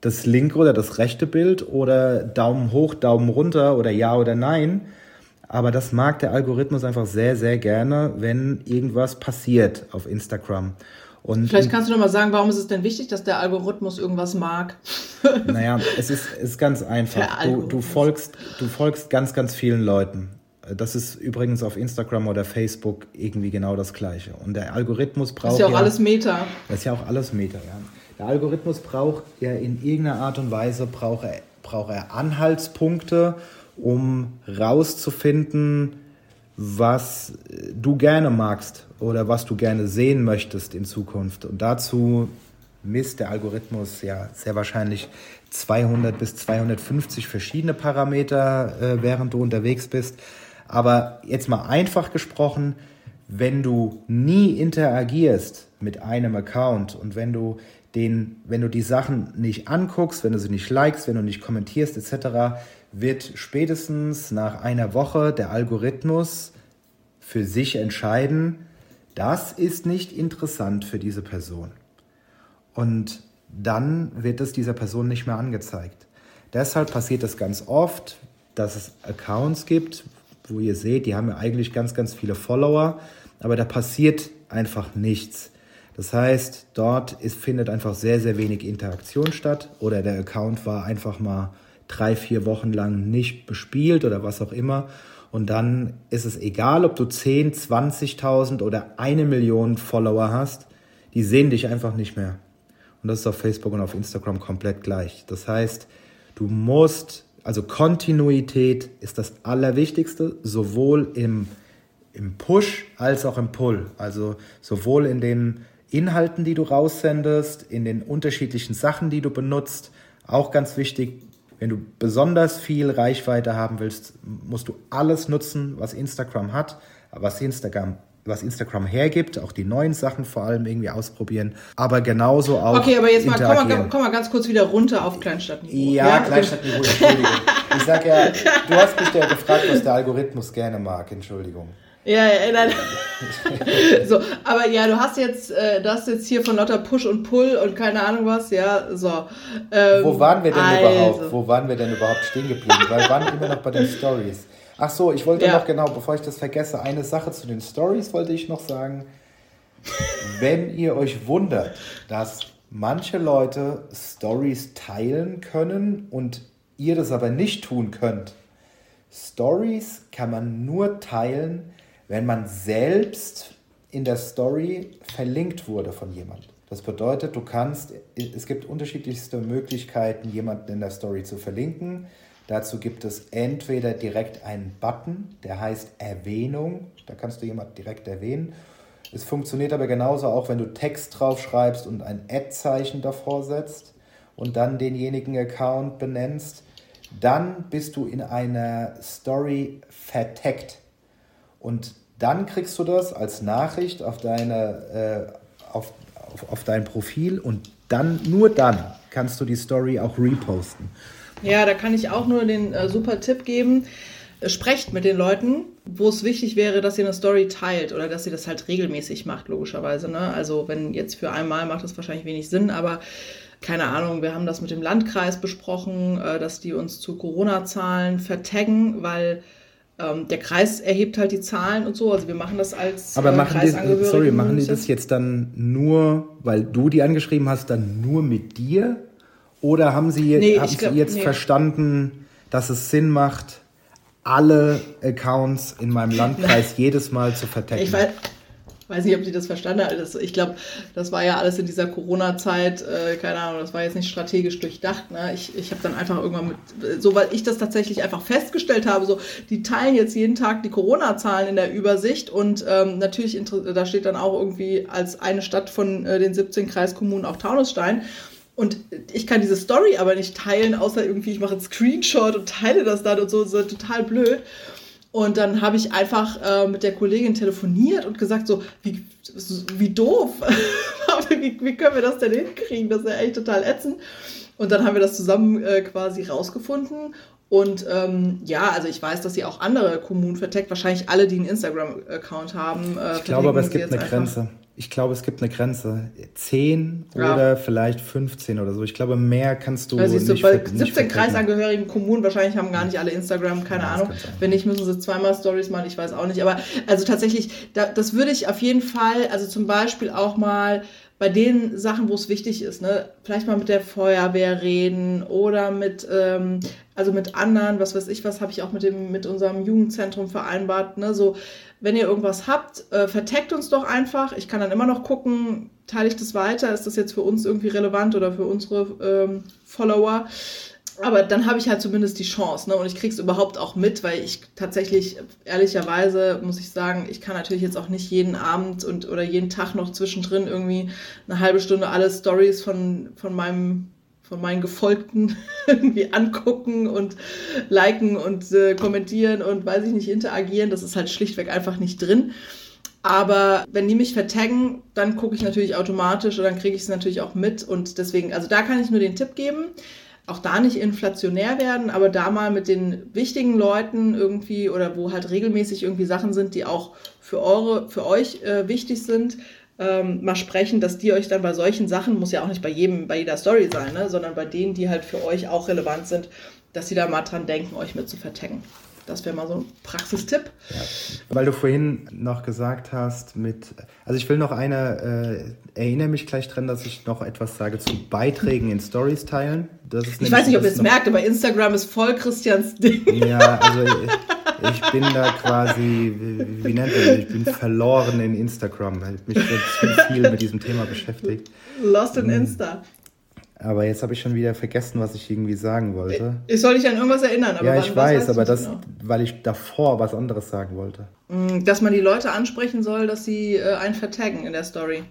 das linke oder das rechte Bild oder Daumen hoch, Daumen runter oder ja oder nein. Aber das mag der Algorithmus einfach sehr, sehr gerne, wenn irgendwas passiert auf Instagram. Und Vielleicht kannst du noch mal sagen, warum ist es denn wichtig, dass der Algorithmus irgendwas mag? <laughs> naja, es ist, ist ganz einfach. Du, du, folgst, du folgst ganz, ganz vielen Leuten. Das ist übrigens auf Instagram oder Facebook irgendwie genau das Gleiche. Und der Algorithmus braucht. Das ist ja auch ja, alles Meta. Das ist ja auch alles Meta, ja. Der Algorithmus braucht ja in irgendeiner Art und Weise braucht er, braucht er Anhaltspunkte, um rauszufinden, was du gerne magst oder was du gerne sehen möchtest in Zukunft. Und dazu misst der Algorithmus ja sehr wahrscheinlich 200 bis 250 verschiedene Parameter, äh, während du unterwegs bist. Aber jetzt mal einfach gesprochen, wenn du nie interagierst mit einem Account und wenn du den, wenn du die Sachen nicht anguckst, wenn du sie nicht likest, wenn du nicht kommentierst etc., wird spätestens nach einer Woche der Algorithmus für sich entscheiden, das ist nicht interessant für diese Person. Und dann wird es dieser Person nicht mehr angezeigt. Deshalb passiert es ganz oft, dass es Accounts gibt, wo ihr seht, die haben ja eigentlich ganz, ganz viele Follower, aber da passiert einfach nichts. Das heißt, dort ist, findet einfach sehr, sehr wenig Interaktion statt oder der Account war einfach mal drei, vier Wochen lang nicht bespielt oder was auch immer. Und dann ist es egal, ob du 10, 20.000 oder eine Million Follower hast, die sehen dich einfach nicht mehr. Und das ist auf Facebook und auf Instagram komplett gleich. Das heißt, du musst, also Kontinuität ist das Allerwichtigste, sowohl im, im Push als auch im Pull. Also sowohl in den Inhalten, die du raussendest, in den unterschiedlichen Sachen, die du benutzt. Auch ganz wichtig, wenn du besonders viel Reichweite haben willst, musst du alles nutzen, was Instagram hat, was Instagram was Instagram hergibt, auch die neuen Sachen vor allem irgendwie ausprobieren, aber genauso auch. Okay, aber jetzt mal, komm mal, komm mal ganz kurz wieder runter auf Kleinstadtniveau. Ja, ja Kleinstadtniveau, Entschuldigung. Ich sag ja, du hast mich ja gefragt, was der Algorithmus gerne mag, Entschuldigung. Ja, ja, nein. <laughs> so, aber ja, du hast jetzt, äh, du hast jetzt hier von lauter Push und Pull und keine Ahnung was, ja, so. Ähm, Wo waren wir denn also. überhaupt? Wo waren wir denn überhaupt stehen geblieben? Weil wir waren immer noch bei den Stories. Ach so, ich wollte ja. noch genau, bevor ich das vergesse, eine Sache zu den Stories wollte ich noch sagen. Wenn ihr euch wundert, dass manche Leute Stories teilen können und ihr das aber nicht tun könnt, Stories kann man nur teilen, wenn man selbst in der Story verlinkt wurde von jemand. Das bedeutet, du kannst, es gibt unterschiedlichste Möglichkeiten, jemanden in der Story zu verlinken. Dazu gibt es entweder direkt einen Button, der heißt Erwähnung, da kannst du jemanden direkt erwähnen. Es funktioniert aber genauso auch, wenn du Text draufschreibst und ein Ad-Zeichen davor setzt und dann denjenigen Account benennst. Dann bist du in einer Story verteckt. Und dann kriegst du das als Nachricht auf, deine, äh, auf, auf, auf dein Profil und dann, nur dann kannst du die Story auch reposten. Ja, da kann ich auch nur den äh, super Tipp geben. Sprecht mit den Leuten, wo es wichtig wäre, dass ihr eine Story teilt oder dass ihr das halt regelmäßig macht, logischerweise. Ne? Also wenn jetzt für einmal macht das wahrscheinlich wenig Sinn, aber keine Ahnung, wir haben das mit dem Landkreis besprochen, äh, dass die uns zu Corona-Zahlen vertaggen, weil ähm, der Kreis erhebt halt die Zahlen und so. Also wir machen das als Aber äh, machen die, sorry, machen die das jetzt dann nur, weil du die angeschrieben hast, dann nur mit dir? Oder haben sie, nee, haben glaub, sie jetzt nee. verstanden, dass es Sinn macht, alle Accounts in meinem <laughs> Landkreis jedes Mal zu vertecken? Ich weiß, weiß nicht, ob sie das verstanden hat. Das, ich glaube, das war ja alles in dieser Corona-Zeit, äh, keine Ahnung, das war jetzt nicht strategisch durchdacht. Ne? Ich, ich habe dann einfach irgendwann mit, so weil ich das tatsächlich einfach festgestellt habe, so die teilen jetzt jeden Tag die Corona-Zahlen in der Übersicht und ähm, natürlich, da steht dann auch irgendwie als eine Stadt von äh, den 17 Kreiskommunen auch Taunusstein. Und ich kann diese Story aber nicht teilen, außer irgendwie, ich mache einen Screenshot und teile das dann und so, so total blöd. Und dann habe ich einfach äh, mit der Kollegin telefoniert und gesagt, so, wie, wie doof, <laughs> wie, wie, können wir das denn hinkriegen? Das ist ja echt total ätzend. Und dann haben wir das zusammen äh, quasi rausgefunden. Und ähm, ja, also ich weiß, dass sie auch andere Kommunen verteckt, wahrscheinlich alle, die einen Instagram-Account haben. Äh, ich glaube aber, es gibt eine Grenze ich glaube, es gibt eine Grenze. 10 ja. oder vielleicht 15 oder so. Ich glaube, mehr kannst du also nicht. So, bei 17 kreisangehörigen Kommunen, wahrscheinlich haben gar nicht alle Instagram, keine ja, Ahnung. Wenn nicht, müssen sie zweimal Stories machen, ich weiß auch nicht. Aber also tatsächlich, da, das würde ich auf jeden Fall, also zum Beispiel auch mal bei den Sachen, wo es wichtig ist, ne, vielleicht mal mit der Feuerwehr reden oder mit, ähm, also mit anderen, was weiß ich, was habe ich auch mit dem, mit unserem Jugendzentrum vereinbart, ne, so wenn ihr irgendwas habt, äh, verteckt uns doch einfach. Ich kann dann immer noch gucken, teile ich das weiter, ist das jetzt für uns irgendwie relevant oder für unsere ähm, Follower. Aber dann habe ich halt zumindest die Chance, ne? Und ich kriege es überhaupt auch mit, weil ich tatsächlich, ehrlicherweise, muss ich sagen, ich kann natürlich jetzt auch nicht jeden Abend und oder jeden Tag noch zwischendrin irgendwie eine halbe Stunde alle Stories von, von meinem von meinen Gefolgten <laughs> irgendwie angucken und liken und äh, kommentieren und weiß ich nicht, interagieren. Das ist halt schlichtweg einfach nicht drin. Aber wenn die mich vertaggen, dann gucke ich natürlich automatisch und dann kriege ich es natürlich auch mit. Und deswegen, also da kann ich nur den Tipp geben. Auch da nicht inflationär werden, aber da mal mit den wichtigen Leuten irgendwie oder wo halt regelmäßig irgendwie Sachen sind, die auch für eure, für euch äh, wichtig sind, ähm, mal sprechen, dass die euch dann bei solchen Sachen, muss ja auch nicht bei jedem, bei jeder Story sein, ne, sondern bei denen, die halt für euch auch relevant sind, dass sie da mal dran denken, euch mit zu vertaggen. Das wäre mal so ein Praxistipp. Ja. Weil du vorhin noch gesagt hast, mit, also ich will noch eine, äh, erinnere mich gleich dran, dass ich noch etwas sage zu Beiträgen in Stories teilen. Das ist ich weiß nicht, ob ihr es merkt, aber Instagram ist voll Christians Ding. Ja, also ich, bin da quasi, wie, wie nennt man das? Ich bin verloren in Instagram. Ich habe mich zu viel mit diesem Thema beschäftigt. Lost in Insta. Aber jetzt habe ich schon wieder vergessen, was ich irgendwie sagen wollte. Ich soll dich an irgendwas erinnern. ja, ich weiß, aber das, genau? weil ich davor was anderes sagen wollte. Mm, dass man die Leute ansprechen soll, dass sie äh, einen vertaggen in der Story.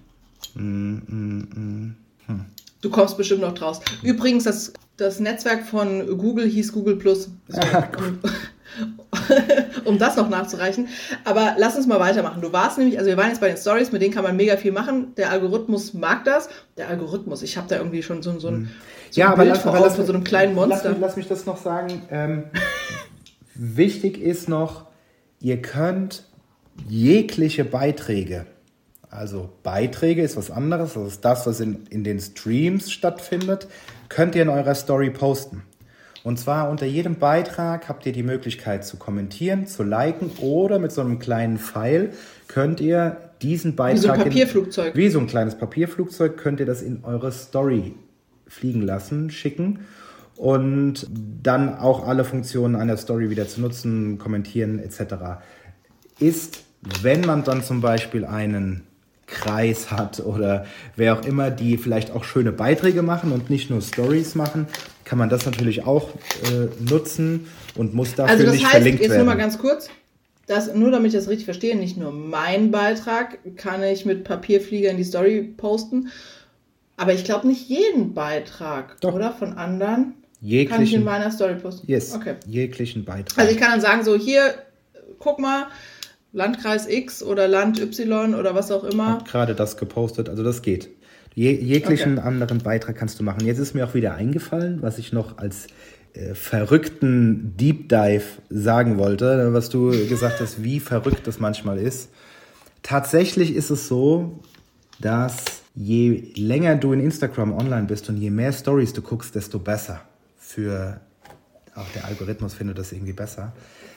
Mm, mm, mm. Hm. Du kommst bestimmt noch draus. Übrigens, das, das Netzwerk von Google hieß Google Plus. So, ah, <laughs> <laughs> um das noch nachzureichen. Aber lass uns mal weitermachen. Du warst nämlich, also wir waren jetzt bei den Stories, mit denen kann man mega viel machen. Der Algorithmus mag das. Der Algorithmus, ich habe da irgendwie schon so, so ein, so ja, ein aber Bild lass, vor lass, von so einem kleinen Monster. Lass, lass mich das noch sagen. Ähm, wichtig ist noch, ihr könnt jegliche Beiträge, also Beiträge ist was anderes, das ist das, was in, in den Streams stattfindet, könnt ihr in eurer Story posten. Und zwar unter jedem Beitrag habt ihr die Möglichkeit zu kommentieren, zu liken oder mit so einem kleinen Pfeil könnt ihr diesen Beitrag. Wie so ein Papierflugzeug. In, wie so ein kleines Papierflugzeug könnt ihr das in eure Story fliegen lassen, schicken und dann auch alle Funktionen einer Story wieder zu nutzen, kommentieren etc. Ist, wenn man dann zum Beispiel einen Kreis hat oder wer auch immer, die vielleicht auch schöne Beiträge machen und nicht nur Stories machen, kann man das natürlich auch äh, nutzen und muss dafür also das nicht heißt, verlinkt jetzt werden. Nur mal ganz kurz. Das, nur damit ich das richtig verstehe, nicht nur mein Beitrag kann ich mit Papierflieger in die Story posten, aber ich glaube nicht jeden Beitrag, Doch. oder? Von anderen jeglichen, kann ich in meiner Story posten. Yes, okay. jeglichen Beitrag. Also ich kann dann sagen, so hier, guck mal, Landkreis X oder Land Y oder was auch immer. Gerade das gepostet, also das geht. Je, jeglichen okay. anderen Beitrag kannst du machen. Jetzt ist mir auch wieder eingefallen, was ich noch als äh, verrückten Deep Dive sagen wollte, was du gesagt hast, wie verrückt das manchmal ist. Tatsächlich ist es so, dass je länger du in Instagram online bist und je mehr Stories du guckst, desto besser. Für auch der Algorithmus findet das irgendwie besser.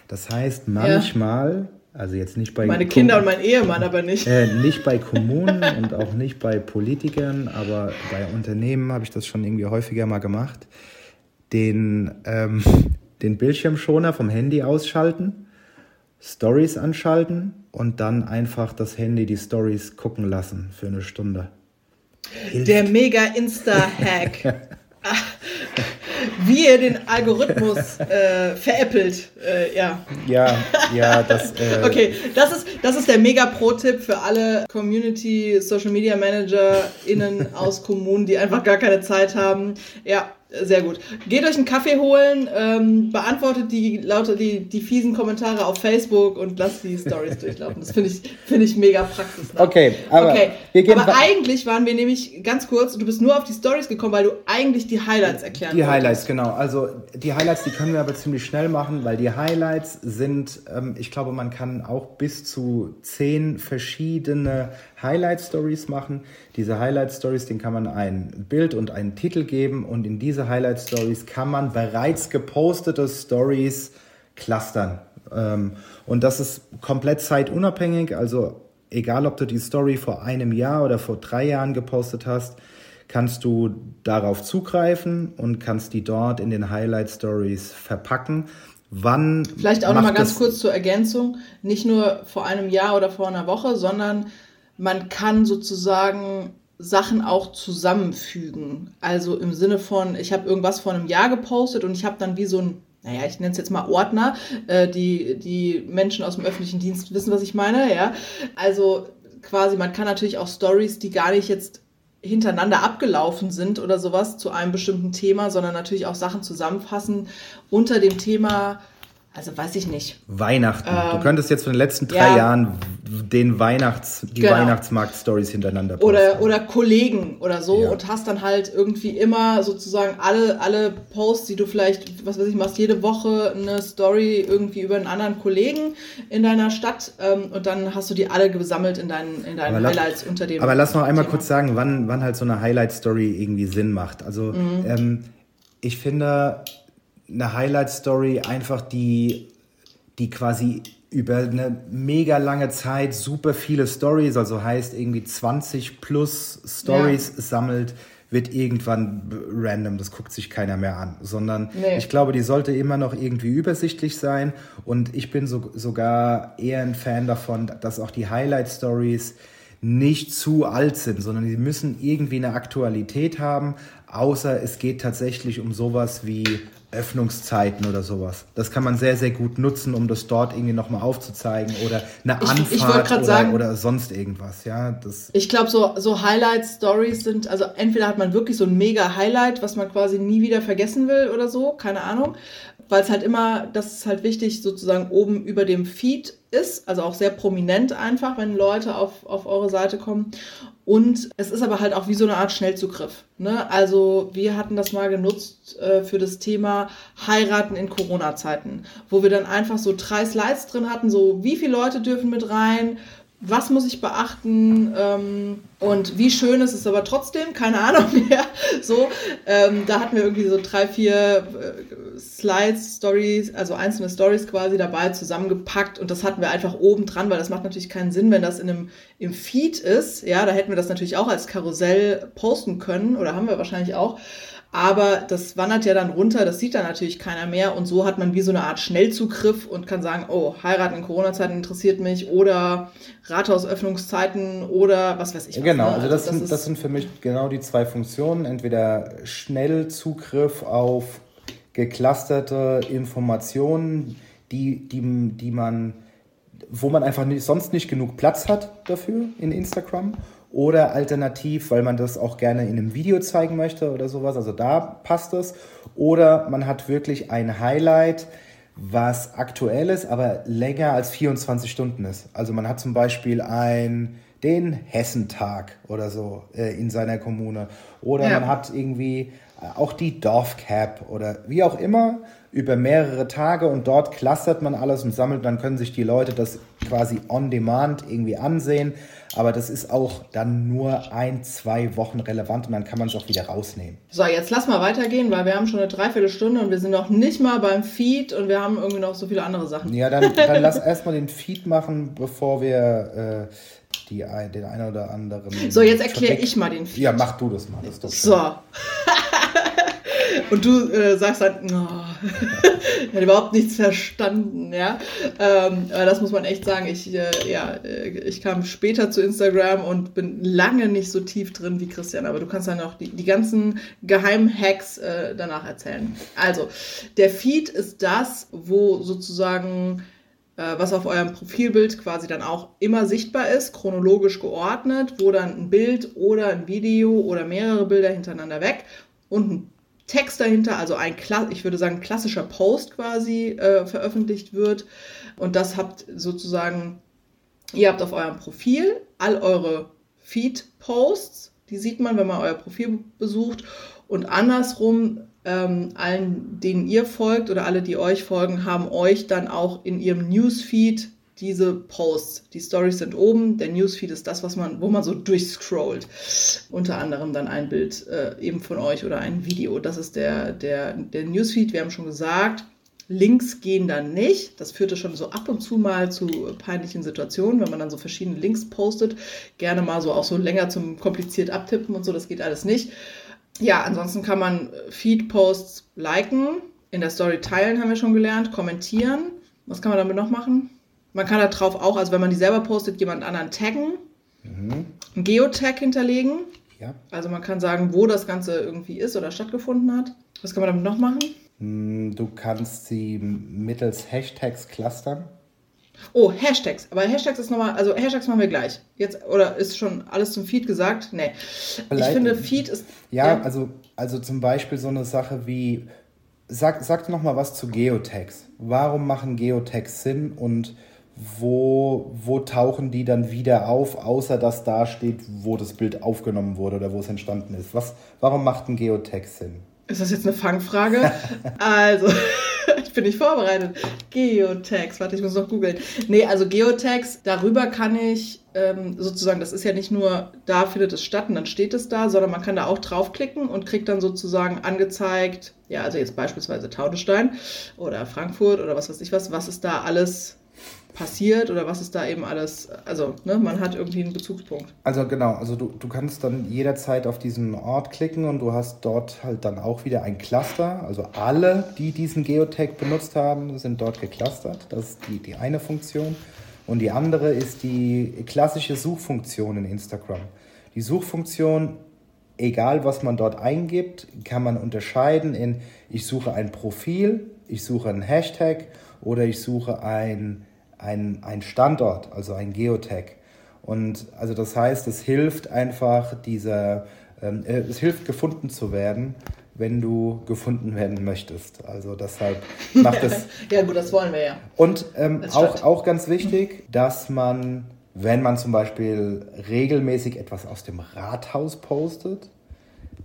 Das heißt, manchmal ja also jetzt nicht bei meine Kinder und mein Ehemann aber nicht. Äh, nicht bei Kommunen und auch nicht bei Politikern, aber bei Unternehmen habe ich das schon irgendwie häufiger mal gemacht. Den, ähm, den Bildschirmschoner vom Handy ausschalten, Stories anschalten und dann einfach das Handy die Stories gucken lassen für eine Stunde. Hilft. Der Mega-Insta-Hack. <laughs> Wie ihr den Algorithmus äh, veräppelt. Äh, ja. Ja, ja, das. Äh <laughs> okay, das ist, das ist der Mega-Pro-Tipp für alle Community Social Media ManagerInnen aus Kommunen, die einfach gar keine Zeit haben. Ja, sehr gut. Geht euch einen Kaffee holen, ähm, beantwortet die lauter die, die fiesen Kommentare auf Facebook und lasst die Stories durchlaufen. Das finde ich, find ich mega praxisnah. Okay, aber, okay. aber eigentlich waren wir nämlich ganz kurz, du bist nur auf die Stories gekommen, weil du eigentlich die Highlights erklären Die wolltest. Highlights, genau. Also die Highlights, die können wir aber ziemlich schnell machen, weil die Highlights sind, ähm, ich glaube, man kann auch bis zu zehn verschiedene Highlight-Stories machen. Diese Highlight-Stories, denen kann man ein Bild und einen Titel geben und in diese Highlight-Stories kann man bereits gepostete Stories clustern. Ähm, und das ist komplett zeitunabhängig, also egal ob du die Story vor einem Jahr oder vor drei Jahren gepostet hast, kannst du darauf zugreifen und kannst die dort in den Highlight Stories verpacken. Wann Vielleicht auch noch mal ganz kurz zur Ergänzung, nicht nur vor einem Jahr oder vor einer Woche, sondern man kann sozusagen Sachen auch zusammenfügen. Also im Sinne von, ich habe irgendwas vor einem Jahr gepostet und ich habe dann wie so ein, naja, ich nenne es jetzt mal Ordner, äh, die, die Menschen aus dem öffentlichen Dienst wissen, was ich meine, ja. Also quasi, man kann natürlich auch Stories, die gar nicht jetzt hintereinander abgelaufen sind oder sowas zu einem bestimmten Thema, sondern natürlich auch Sachen zusammenfassen unter dem Thema also weiß ich nicht. Weihnachten. Ähm, du könntest jetzt von den letzten drei ja, Jahren den Weihnachts, die genau. Weihnachtsmarkt-Stories hintereinander posten. Oder, oder Kollegen oder so ja. und hast dann halt irgendwie immer sozusagen alle, alle Posts, die du vielleicht, was weiß ich, machst jede Woche eine Story irgendwie über einen anderen Kollegen in deiner Stadt ähm, und dann hast du die alle gesammelt in deinen, in deinen Highlights lass, unter dem. Aber lass noch einmal Thema. kurz sagen, wann, wann halt so eine Highlight-Story irgendwie Sinn macht. Also mhm. ähm, ich finde eine Highlight-Story einfach, die, die quasi über eine mega lange Zeit super viele Stories, also heißt irgendwie 20 plus Stories ja. sammelt, wird irgendwann random, das guckt sich keiner mehr an, sondern nee. ich glaube, die sollte immer noch irgendwie übersichtlich sein und ich bin so, sogar eher ein Fan davon, dass auch die Highlight Stories nicht zu alt sind, sondern die müssen irgendwie eine Aktualität haben, außer es geht tatsächlich um sowas wie Öffnungszeiten oder sowas. Das kann man sehr, sehr gut nutzen, um das dort irgendwie nochmal aufzuzeigen oder eine ich, Anfahrt ich oder, sagen, oder sonst irgendwas. Ja, das ich glaube, so, so Highlight-Stories sind, also entweder hat man wirklich so ein mega Highlight, was man quasi nie wieder vergessen will oder so, keine Ahnung. Weil es halt immer, das ist halt wichtig, sozusagen oben über dem Feed ist, also auch sehr prominent einfach, wenn Leute auf, auf eure Seite kommen. Und es ist aber halt auch wie so eine Art Schnellzugriff. Ne? Also wir hatten das mal genutzt äh, für das Thema Heiraten in Corona-Zeiten, wo wir dann einfach so drei Slides drin hatten, so wie viele Leute dürfen mit rein, was muss ich beachten ähm, und wie schön ist es aber trotzdem, keine Ahnung <laughs> mehr. So, ähm, da hatten wir irgendwie so drei, vier äh, Slides, Stories, also einzelne Stories quasi dabei zusammengepackt und das hatten wir einfach oben dran, weil das macht natürlich keinen Sinn, wenn das in einem im Feed ist. Ja, da hätten wir das natürlich auch als Karussell posten können oder haben wir wahrscheinlich auch. Aber das wandert ja dann runter, das sieht dann natürlich keiner mehr. Und so hat man wie so eine Art Schnellzugriff und kann sagen, oh, heiraten in Corona-Zeiten interessiert mich oder Rathausöffnungszeiten oder was weiß ich. Was, genau, ne? also das, das, sind, das sind für mich genau die zwei Funktionen. Entweder Schnellzugriff auf geclusterte Informationen, die, die, die man, wo man einfach nicht, sonst nicht genug Platz hat dafür in Instagram oder alternativ, weil man das auch gerne in einem Video zeigen möchte oder sowas. Also da passt es. Oder man hat wirklich ein Highlight, was aktuell ist, aber länger als 24 Stunden ist. Also man hat zum Beispiel ein den Hessentag oder so äh, in seiner Kommune. Oder ja. man hat irgendwie äh, auch die Dorfcap oder wie auch immer über mehrere Tage und dort clustert man alles und sammelt, dann können sich die Leute das quasi on demand irgendwie ansehen. Aber das ist auch dann nur ein, zwei Wochen relevant und dann kann man es auch wieder rausnehmen. So, jetzt lass mal weitergehen, weil wir haben schon eine Dreiviertelstunde und wir sind noch nicht mal beim Feed und wir haben irgendwie noch so viele andere Sachen. Ja, dann, dann lass erstmal den Feed machen, bevor wir äh, die, den einen oder anderen. So, jetzt erkläre ich mal den Feed. Ja, mach du das mal. Das so. <laughs> Und du äh, sagst dann, oh, <laughs> ich hat überhaupt nichts verstanden, ja. Ähm, aber das muss man echt sagen. Ich, äh, ja, äh, ich kam später zu Instagram und bin lange nicht so tief drin wie Christian, aber du kannst dann auch die, die ganzen geheimen Hacks äh, danach erzählen. Also, der Feed ist das, wo sozusagen was auf eurem Profilbild quasi dann auch immer sichtbar ist, chronologisch geordnet, wo dann ein Bild oder ein Video oder mehrere Bilder hintereinander weg und ein Text dahinter, also ein, ich würde sagen, klassischer Post quasi äh, veröffentlicht wird. Und das habt sozusagen, ihr habt auf eurem Profil all eure Feed-Posts, die sieht man, wenn man euer Profil besucht. Und andersrum ähm, allen, denen ihr folgt oder alle, die euch folgen, haben euch dann auch in ihrem Newsfeed diese Posts. Die Stories sind oben, der Newsfeed ist das, was man, wo man so durchscrollt. Unter anderem dann ein Bild äh, eben von euch oder ein Video. Das ist der, der, der Newsfeed. Wir haben schon gesagt, Links gehen dann nicht. Das führte schon so ab und zu mal zu peinlichen Situationen, wenn man dann so verschiedene Links postet. Gerne mal so auch so länger zum kompliziert abtippen und so. Das geht alles nicht. Ja, ansonsten kann man Feed-Posts liken, in der Story teilen, haben wir schon gelernt, kommentieren. Was kann man damit noch machen? Man kann da drauf auch, also wenn man die selber postet, jemand anderen taggen, mhm. einen Geotag hinterlegen. Ja. Also man kann sagen, wo das Ganze irgendwie ist oder stattgefunden hat. Was kann man damit noch machen? Hm, du kannst sie mittels Hashtags clustern. Oh, Hashtags. Aber Hashtags ist nochmal, also Hashtags machen wir gleich. Jetzt, oder ist schon alles zum Feed gesagt? Nee. Vielleicht, ich finde, Feed ist. Ja, ja, Also, also zum Beispiel so eine Sache wie, sag, sag nochmal was zu Geotags. Warum machen Geotags Sinn und wo, wo tauchen die dann wieder auf, außer dass da steht, wo das Bild aufgenommen wurde oder wo es entstanden ist? Was, warum macht ein Geotag Sinn? Ist das jetzt eine Fangfrage? <laughs> also, bin nicht vorbereitet. Geotags, warte, ich muss noch googeln. Nee, also Geotags, darüber kann ich ähm, sozusagen, das ist ja nicht nur, da findet es statt und dann steht es da, sondern man kann da auch draufklicken und kriegt dann sozusagen angezeigt, ja, also jetzt beispielsweise Taunusstein oder Frankfurt oder was weiß ich was, was ist da alles passiert oder was ist da eben alles, also ne, man hat irgendwie einen Bezugspunkt. Also genau, also du, du kannst dann jederzeit auf diesen Ort klicken und du hast dort halt dann auch wieder ein Cluster, also alle, die diesen Geotag benutzt haben, sind dort geclustert, das ist die, die eine Funktion. Und die andere ist die klassische Suchfunktion in Instagram. Die Suchfunktion, egal was man dort eingibt, kann man unterscheiden in ich suche ein Profil, ich suche einen Hashtag oder ich suche ein ein, ein Standort, also ein Geotag. Und also das heißt, es hilft einfach dieser, ähm, äh, es hilft gefunden zu werden, wenn du gefunden werden möchtest. Also deshalb macht es. <laughs> ja gut, das wollen wir ja. Und ähm, auch, auch ganz wichtig, dass man, wenn man zum Beispiel regelmäßig etwas aus dem Rathaus postet,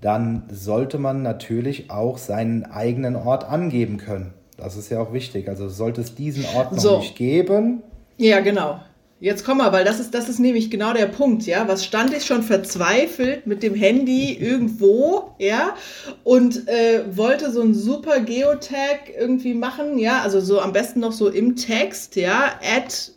dann sollte man natürlich auch seinen eigenen Ort angeben können. Das ist ja auch wichtig. Also sollte es diesen Ort noch so. nicht geben. Ja, genau. Jetzt komm mal, weil das ist, das ist nämlich genau der Punkt, ja. Was stand ich schon verzweifelt mit dem Handy <laughs> irgendwo, ja, und äh, wollte so ein super Geotag irgendwie machen, ja, also so am besten noch so im Text, ja, at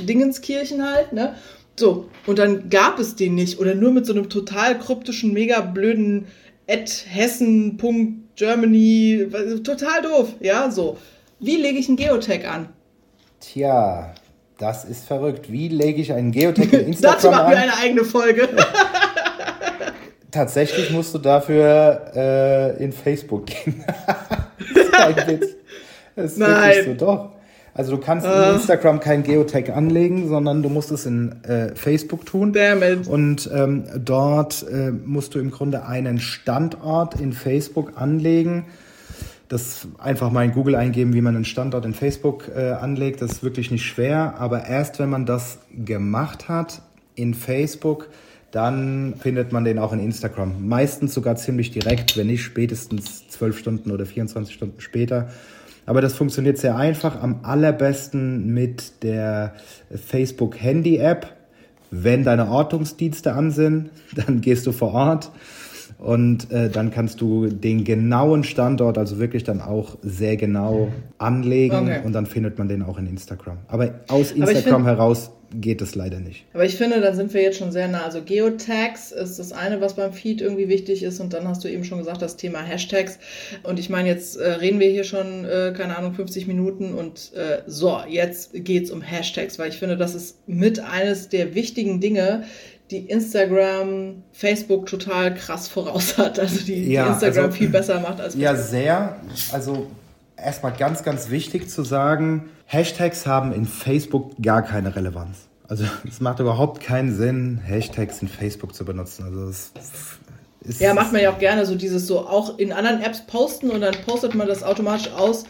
äh, Dingenskirchen halt, ne. So, und dann gab es den nicht oder nur mit so einem total kryptischen, mega blöden at hessen.de Germany, total doof, ja, so. Wie lege ich einen Geotag an? Tja, das ist verrückt. Wie lege ich einen <laughs> Geotag in Instagram Dazu machen wir eine eigene Folge. <laughs> Tatsächlich musst du dafür äh, in Facebook gehen. <laughs> das ist Nein. so, doch. Also du kannst uh. in Instagram kein Geotag anlegen, sondern du musst es in äh, Facebook tun. Damn it. Und ähm, dort äh, musst du im Grunde einen Standort in Facebook anlegen. Das einfach mal in Google eingeben, wie man einen Standort in Facebook äh, anlegt. Das ist wirklich nicht schwer. Aber erst wenn man das gemacht hat in Facebook, dann findet man den auch in Instagram. Meistens sogar ziemlich direkt, wenn nicht spätestens 12 Stunden oder 24 Stunden später. Aber das funktioniert sehr einfach, am allerbesten mit der Facebook Handy App. Wenn deine Ortungsdienste an sind, <laughs> dann gehst du vor Ort und äh, dann kannst du den genauen Standort, also wirklich dann auch sehr genau anlegen okay. und dann findet man den auch in Instagram. Aber aus Instagram Aber heraus geht es leider nicht. Aber ich finde, da sind wir jetzt schon sehr nah. Also Geotags ist das eine, was beim Feed irgendwie wichtig ist. Und dann hast du eben schon gesagt, das Thema Hashtags. Und ich meine, jetzt äh, reden wir hier schon, äh, keine Ahnung, 50 Minuten. Und äh, so, jetzt geht's um Hashtags, weil ich finde, das ist mit eines der wichtigen Dinge, die Instagram, Facebook total krass voraus hat. Also die, ja, die Instagram also, viel besser macht als Facebook. Ja, sehr. Also erstmal ganz, ganz wichtig zu sagen, Hashtags haben in Facebook gar keine Relevanz. Also <laughs> es macht überhaupt keinen Sinn, Hashtags in Facebook zu benutzen. Also es ist ja, macht man ja auch gerne so dieses so auch in anderen Apps posten und dann postet man das automatisch aus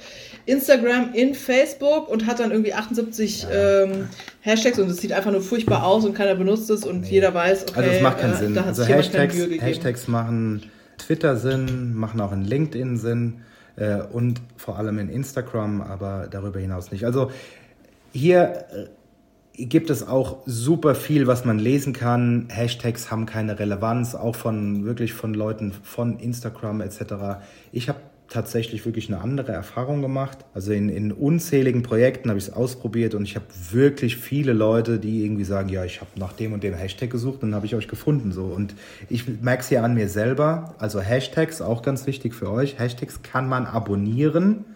Instagram in Facebook und hat dann irgendwie 78 ja. ähm, Hashtags und es sieht einfach nur furchtbar aus und keiner benutzt es und nee. jeder weiß, okay, also es macht keinen äh, Sinn. also Hashtags, Hashtags machen Twitter Sinn, machen auch in LinkedIn Sinn äh, und vor allem in Instagram, aber darüber hinaus nicht. Also hier äh, gibt es auch super viel, was man lesen kann. Hashtags haben keine Relevanz, auch von wirklich von Leuten von Instagram etc. Ich habe tatsächlich wirklich eine andere Erfahrung gemacht. Also in, in unzähligen Projekten habe ich es ausprobiert und ich habe wirklich viele Leute, die irgendwie sagen, ja, ich habe nach dem und dem Hashtag gesucht und dann habe ich euch gefunden. So. Und ich merke es ja an mir selber. Also Hashtags, auch ganz wichtig für euch. Hashtags kann man abonnieren.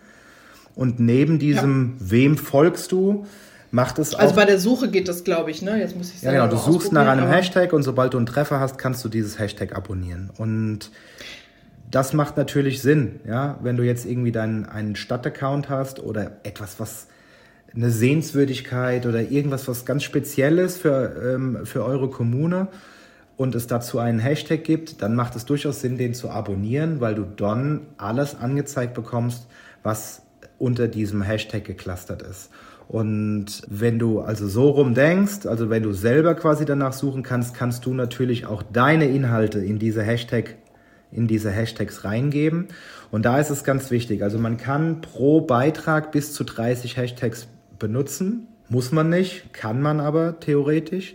Und neben diesem, ja. wem folgst du, macht es also auch. Also bei der Suche geht das, glaube ich, ne? Jetzt muss ich sagen. Ja, genau. Du suchst nach einem Hashtag und sobald du einen Treffer hast, kannst du dieses Hashtag abonnieren. Und das macht natürlich Sinn, ja, wenn du jetzt irgendwie deinen einen Stadtaccount hast oder etwas, was eine Sehenswürdigkeit oder irgendwas, was ganz Spezielles für, ähm, für eure Kommune und es dazu einen Hashtag gibt, dann macht es durchaus Sinn, den zu abonnieren, weil du dann alles angezeigt bekommst, was unter diesem Hashtag geclustert ist. Und wenn du also so rum denkst, also wenn du selber quasi danach suchen kannst, kannst du natürlich auch deine Inhalte in diese Hashtag in diese Hashtags reingeben. Und da ist es ganz wichtig. Also man kann pro Beitrag bis zu 30 Hashtags benutzen. Muss man nicht, kann man aber theoretisch.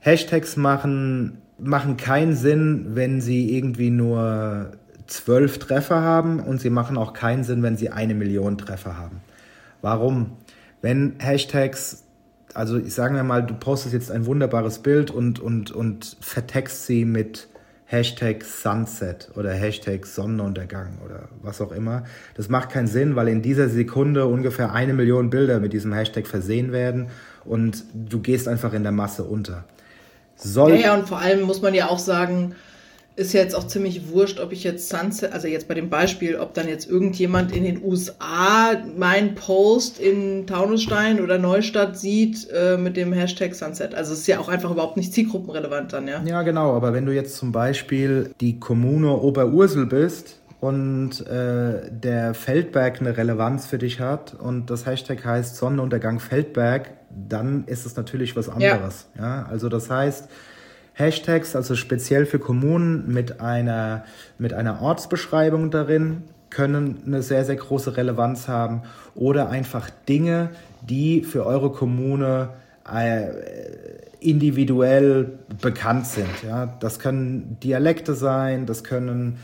Hashtags machen, machen keinen Sinn, wenn sie irgendwie nur zwölf Treffer haben und sie machen auch keinen Sinn, wenn sie eine Million Treffer haben. Warum? Wenn Hashtags, also ich sage mal, du postest jetzt ein wunderbares Bild und, und, und vertext sie mit Hashtag Sunset oder Hashtag Sonnenuntergang oder was auch immer. Das macht keinen Sinn, weil in dieser Sekunde ungefähr eine Million Bilder mit diesem Hashtag versehen werden und du gehst einfach in der Masse unter. Soll ja, ja, und vor allem muss man ja auch sagen, ist ja jetzt auch ziemlich wurscht, ob ich jetzt Sunset, also jetzt bei dem Beispiel, ob dann jetzt irgendjemand in den USA meinen Post in Taunusstein oder Neustadt sieht äh, mit dem Hashtag Sunset. Also es ist ja auch einfach überhaupt nicht zielgruppenrelevant dann, ja. Ja, genau, aber wenn du jetzt zum Beispiel die Kommune Oberursel bist und äh, der Feldberg eine Relevanz für dich hat und das Hashtag heißt Sonnenuntergang Feldberg, dann ist es natürlich was anderes. Ja, ja? also das heißt, Hashtags, also speziell für Kommunen mit einer, mit einer Ortsbeschreibung darin, können eine sehr, sehr große Relevanz haben oder einfach Dinge, die für eure Kommune äh, individuell bekannt sind. Ja, das können Dialekte sein, das können,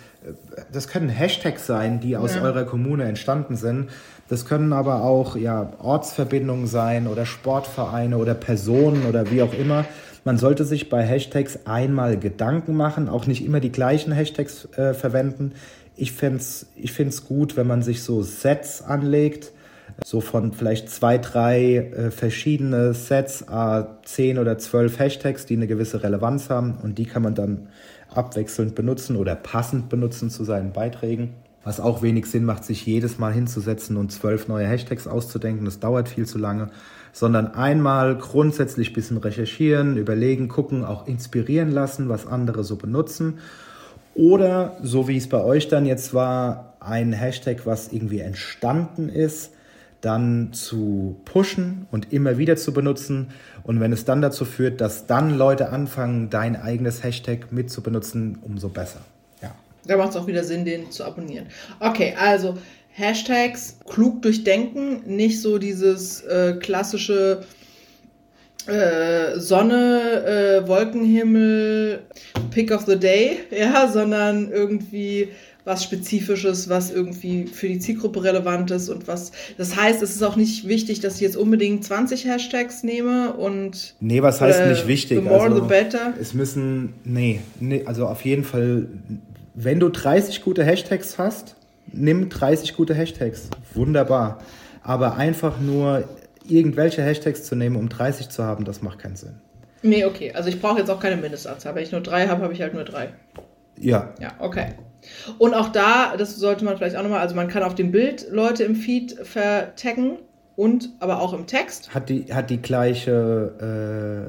das können Hashtags sein, die aus ja. eurer Kommune entstanden sind. Das können aber auch ja, Ortsverbindungen sein oder Sportvereine oder Personen oder wie auch immer. Man sollte sich bei Hashtags einmal Gedanken machen, auch nicht immer die gleichen Hashtags äh, verwenden. Ich finde es ich find's gut, wenn man sich so Sets anlegt, so von vielleicht zwei, drei äh, verschiedene Sets, äh, zehn oder zwölf Hashtags, die eine gewisse Relevanz haben und die kann man dann abwechselnd benutzen oder passend benutzen zu seinen Beiträgen. Was auch wenig Sinn macht, sich jedes Mal hinzusetzen und zwölf neue Hashtags auszudenken. Das dauert viel zu lange sondern einmal grundsätzlich ein bisschen recherchieren, überlegen, gucken, auch inspirieren lassen, was andere so benutzen. Oder, so wie es bei euch dann jetzt war, ein Hashtag, was irgendwie entstanden ist, dann zu pushen und immer wieder zu benutzen. Und wenn es dann dazu führt, dass dann Leute anfangen, dein eigenes Hashtag mit zu benutzen, umso besser. Ja. Da macht es auch wieder Sinn, den zu abonnieren. Okay, also Hashtags klug durchdenken, nicht so dieses äh, klassische äh, Sonne, äh, Wolkenhimmel, Pick of the Day, <laughs> ja, sondern irgendwie was Spezifisches, was irgendwie für die Zielgruppe relevant ist und was. Das heißt, es ist auch nicht wichtig, dass ich jetzt unbedingt 20 Hashtags nehme und. Nee, was heißt äh, nicht wichtig? The more also, the better. Es müssen. Nee, nee, also auf jeden Fall, wenn du 30 gute Hashtags hast, nimm 30 gute Hashtags. Wunderbar. Aber einfach nur irgendwelche Hashtags zu nehmen, um 30 zu haben, das macht keinen Sinn. Nee, okay. Also ich brauche jetzt auch keine Mindestanzahl. Wenn ich nur drei habe, habe ich halt nur drei. Ja. Ja, okay. Und auch da, das sollte man vielleicht auch nochmal, also man kann auf dem Bild Leute im Feed vertaggen und aber auch im Text. Hat die, hat die gleiche,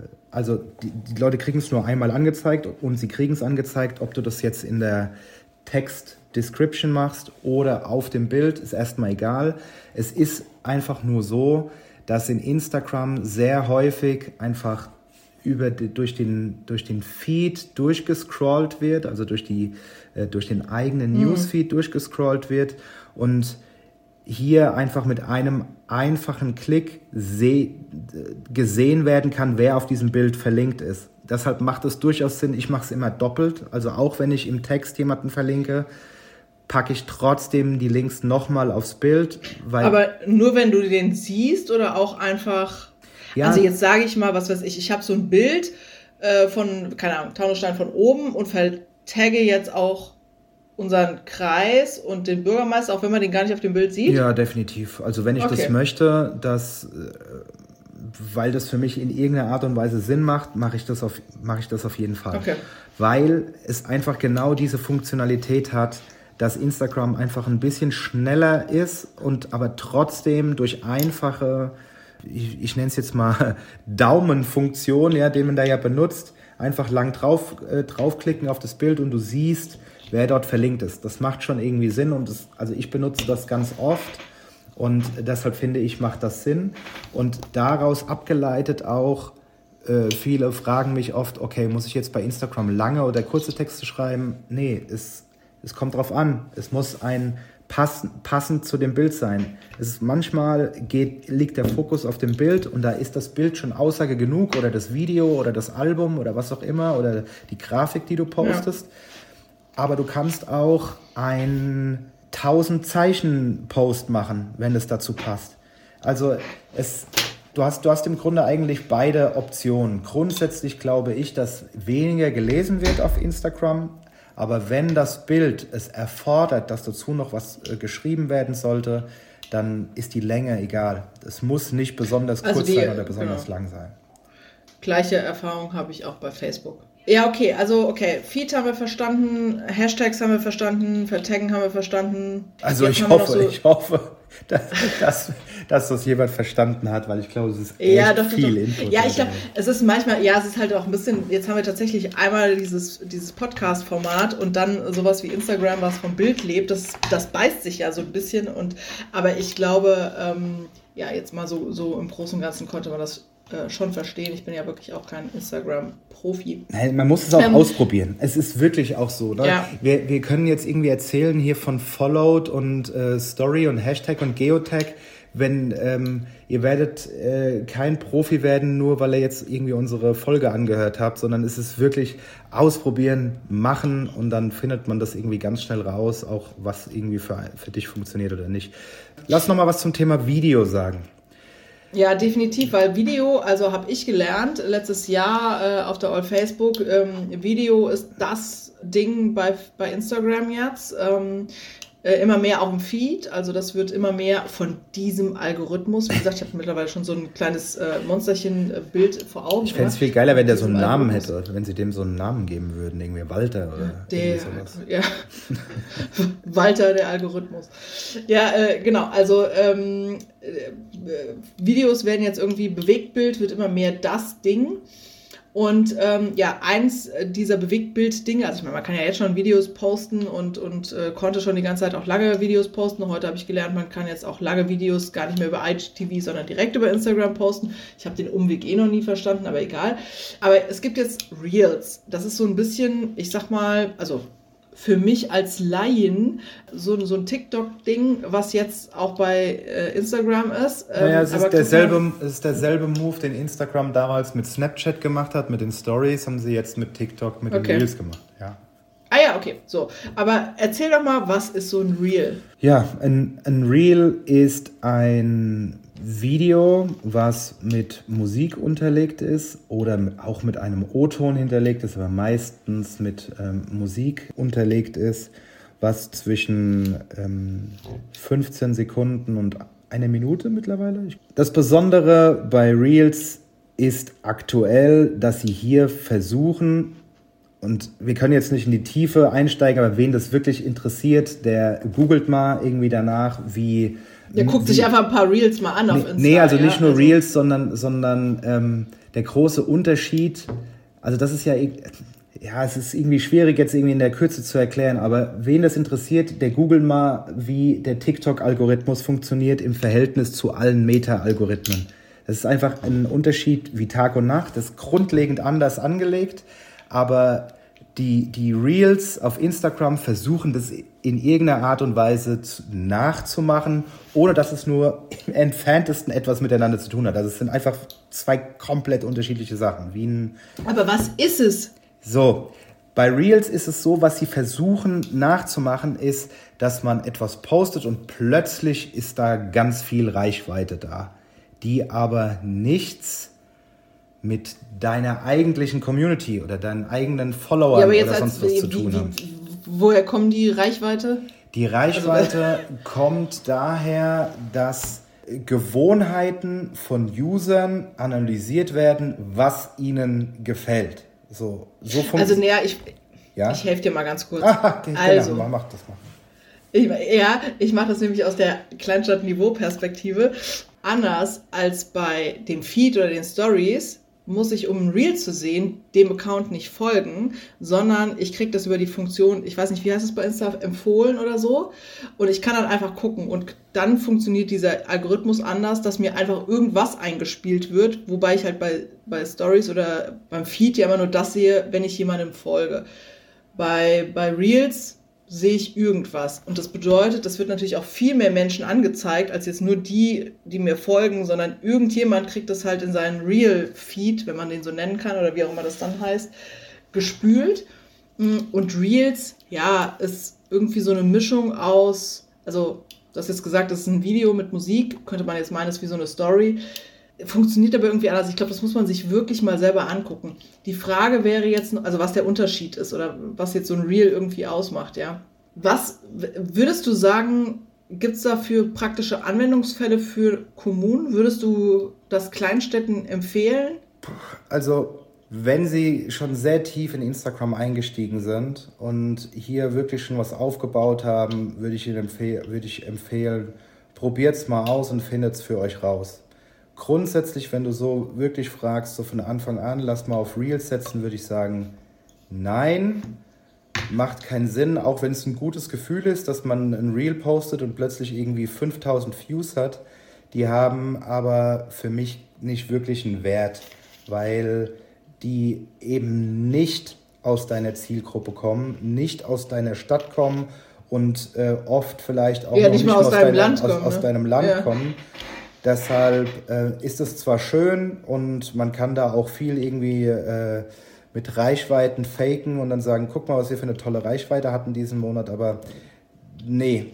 äh, also die, die Leute kriegen es nur einmal angezeigt und sie kriegen es angezeigt, ob du das jetzt in der Text Description machst oder auf dem Bild, ist erstmal egal. Es ist einfach nur so, dass in Instagram sehr häufig einfach über durch, den, durch den Feed durchgescrollt wird, also durch, die, äh, durch den eigenen mhm. Newsfeed durchgescrollt wird und hier einfach mit einem einfachen Klick gesehen werden kann, wer auf diesem Bild verlinkt ist. Deshalb macht es durchaus Sinn, ich mache es immer doppelt. Also auch wenn ich im Text jemanden verlinke, packe ich trotzdem die Links nochmal aufs Bild. Aber nur wenn du den siehst oder auch einfach. Ja. Also jetzt sage ich mal, was weiß ich, ich habe so ein Bild äh, von, keine Ahnung, Taunusstein von oben und vertagge jetzt auch unseren Kreis und den Bürgermeister, auch wenn man den gar nicht auf dem Bild sieht? Ja, definitiv. Also wenn ich okay. das möchte, dass, äh, weil das für mich in irgendeiner Art und Weise Sinn macht, mache ich, das auf, mach ich das auf jeden Fall. Okay. Weil es einfach genau diese Funktionalität hat, dass Instagram einfach ein bisschen schneller ist und aber trotzdem durch einfache, ich, ich nenne es jetzt mal <laughs> Daumenfunktion, ja, den man da ja benutzt, einfach lang drauf, äh, draufklicken auf das Bild und du siehst, wer dort verlinkt ist. Das macht schon irgendwie Sinn und das, also ich benutze das ganz oft und deshalb finde ich, macht das Sinn. Und daraus abgeleitet auch, äh, viele fragen mich oft, okay, muss ich jetzt bei Instagram lange oder kurze Texte schreiben? Nee, ist es kommt drauf an. Es muss ein pass, passend zu dem Bild sein. Es ist, manchmal geht, liegt der Fokus auf dem Bild und da ist das Bild schon Aussage genug oder das Video oder das Album oder was auch immer oder die Grafik, die du postest. Ja. Aber du kannst auch ein 1000 Zeichen Post machen, wenn es dazu passt. Also es, du hast, du hast im Grunde eigentlich beide Optionen. Grundsätzlich glaube ich, dass weniger gelesen wird auf Instagram, aber wenn das Bild es erfordert, dass dazu noch was äh, geschrieben werden sollte, dann ist die Länge egal. Es muss nicht besonders also kurz die, sein oder besonders genau. lang sein. Gleiche Erfahrung habe ich auch bei Facebook. Ja, okay, also okay, Feed haben wir verstanden, Hashtags haben wir verstanden, Vertaggen haben wir verstanden. Also ich hoffe, so ich hoffe, <laughs> dass, dass, dass das jemand verstanden hat, weil ich glaube, es ist echt ja, doch, viel doch. Input. Ja, ich glaube, es ist manchmal, ja, es ist halt auch ein bisschen, jetzt haben wir tatsächlich einmal dieses, dieses Podcast-Format und dann sowas wie Instagram, was vom Bild lebt, das, das beißt sich ja so ein bisschen und, aber ich glaube, ähm, ja, jetzt mal so, so im Großen und Ganzen konnte man das äh, schon verstehen. Ich bin ja wirklich auch kein Instagram-Profi. Man muss es auch ähm, ausprobieren. Es ist wirklich auch so. Ne? Ja. Wir, wir können jetzt irgendwie erzählen hier von Followed und äh, Story und Hashtag und Geotag. Wenn ähm, ihr werdet äh, kein Profi werden, nur weil ihr jetzt irgendwie unsere Folge angehört habt, sondern es ist wirklich ausprobieren, machen und dann findet man das irgendwie ganz schnell raus, auch was irgendwie für, für dich funktioniert oder nicht. Lass noch mal was zum Thema Video sagen. Ja, definitiv, weil Video, also habe ich gelernt letztes Jahr äh, auf der All Facebook, ähm, Video ist das Ding bei, bei Instagram jetzt. Ähm, äh, immer mehr auf dem Feed. Also das wird immer mehr von diesem Algorithmus. Wie gesagt, ich habe mittlerweile schon so ein kleines äh, Monsterchen-Bild äh, vor Augen. Ich fände es viel geiler, wenn der so einen Namen hätte, wenn sie dem so einen Namen geben würden, irgendwie Walter oder der, sowas. Ja. <laughs> Walter, der Algorithmus. Ja, äh, genau. Also ähm, äh, Videos werden jetzt irgendwie Bewegtbild, wird immer mehr das Ding. Und ähm, ja, eins dieser Bewegtbild-Dinge, also ich meine, man kann ja jetzt schon Videos posten und, und äh, konnte schon die ganze Zeit auch lange Videos posten. Heute habe ich gelernt, man kann jetzt auch lange Videos gar nicht mehr über IGTV, sondern direkt über Instagram posten. Ich habe den Umweg eh noch nie verstanden, aber egal. Aber es gibt jetzt Reels. Das ist so ein bisschen, ich sag mal, also für mich als Laien so, so ein TikTok-Ding, was jetzt auch bei äh, Instagram ist. Ähm, naja, es ist, derselbe, es ist derselbe Move, den Instagram damals mit Snapchat gemacht hat, mit den Stories, haben sie jetzt mit TikTok, mit okay. den Reels gemacht. Ja. Ah ja, okay, so. Aber erzähl doch mal, was ist so ein Reel? Ja, ein, ein Reel ist ein Video, was mit Musik unterlegt ist oder auch mit einem O-Ton hinterlegt ist, aber meistens mit ähm, Musik unterlegt ist, was zwischen ähm, 15 Sekunden und einer Minute mittlerweile. Das Besondere bei Reels ist aktuell, dass sie hier versuchen, und wir können jetzt nicht in die Tiefe einsteigen, aber wen das wirklich interessiert, der googelt mal irgendwie danach, wie der guckt sich einfach ein paar Reels mal an nee, auf Insta. Nee, also nicht nur also Reels, sondern, sondern ähm, der große Unterschied, also das ist ja, ja, es ist irgendwie schwierig jetzt irgendwie in der Kürze zu erklären, aber wen das interessiert, der googelt mal, wie der TikTok-Algorithmus funktioniert im Verhältnis zu allen Meta-Algorithmen. Das ist einfach ein Unterschied wie Tag und Nacht, das ist grundlegend anders angelegt, aber die, die Reels auf Instagram versuchen das in irgendeiner Art und Weise nachzumachen, ohne dass es nur im entferntesten etwas miteinander zu tun hat. Also es sind einfach zwei komplett unterschiedliche Sachen. Wie ein Aber was ist es? So, bei Reels ist es so, was sie versuchen nachzumachen, ist, dass man etwas postet und plötzlich ist da ganz viel Reichweite da, die aber nichts mit deiner eigentlichen Community oder deinen eigenen Followern ja, oder sonst was zu tun haben. Woher kommen die Reichweite? Die Reichweite also, kommt daher, dass Gewohnheiten von Usern analysiert werden, was ihnen gefällt. So, so also, naja, ich, ja? ich helfe dir mal ganz kurz. Ah, okay, also, genau, mach das mal. Ich, ja, ich mache das nämlich aus der Kleinstadt-Niveau-Perspektive. Anders als bei dem Feed oder den Stories muss ich, um ein Reel zu sehen, dem Account nicht folgen, sondern ich kriege das über die Funktion, ich weiß nicht, wie heißt es bei Insta, empfohlen oder so. Und ich kann dann einfach gucken. Und dann funktioniert dieser Algorithmus anders, dass mir einfach irgendwas eingespielt wird, wobei ich halt bei, bei Stories oder beim Feed ja immer nur das sehe, wenn ich jemandem folge. Bei, bei Reels sehe ich irgendwas. Und das bedeutet, das wird natürlich auch viel mehr Menschen angezeigt, als jetzt nur die, die mir folgen, sondern irgendjemand kriegt das halt in seinen Real-Feed, wenn man den so nennen kann oder wie auch immer das dann heißt, gespült. Und Reels, ja, ist irgendwie so eine Mischung aus, also du hast jetzt gesagt, das ist ein Video mit Musik, könnte man jetzt meinen, ist wie so eine Story. Funktioniert aber irgendwie anders. Ich glaube, das muss man sich wirklich mal selber angucken. Die Frage wäre jetzt, also was der Unterschied ist oder was jetzt so ein Reel irgendwie ausmacht, ja. Was würdest du sagen, gibt es dafür praktische Anwendungsfälle für Kommunen? Würdest du das Kleinstädten empfehlen? Also, wenn sie schon sehr tief in Instagram eingestiegen sind und hier wirklich schon was aufgebaut haben, würde ich, Ihnen empfehl würde ich empfehlen, probiert es mal aus und findet es für euch raus grundsätzlich, wenn du so wirklich fragst, so von Anfang an, lass mal auf Reels setzen, würde ich sagen, nein, macht keinen Sinn, auch wenn es ein gutes Gefühl ist, dass man ein Reel postet und plötzlich irgendwie 5000 Views hat. Die haben aber für mich nicht wirklich einen Wert, weil die eben nicht aus deiner Zielgruppe kommen, nicht aus deiner Stadt kommen und äh, oft vielleicht auch ja, nicht, nicht aus, aus, deinem deiner, Land aus, kommen, aus ne? deinem Land ja. kommen. Deshalb äh, ist es zwar schön und man kann da auch viel irgendwie äh, mit Reichweiten faken und dann sagen, guck mal, was wir für eine tolle Reichweite hatten diesen Monat, aber nee,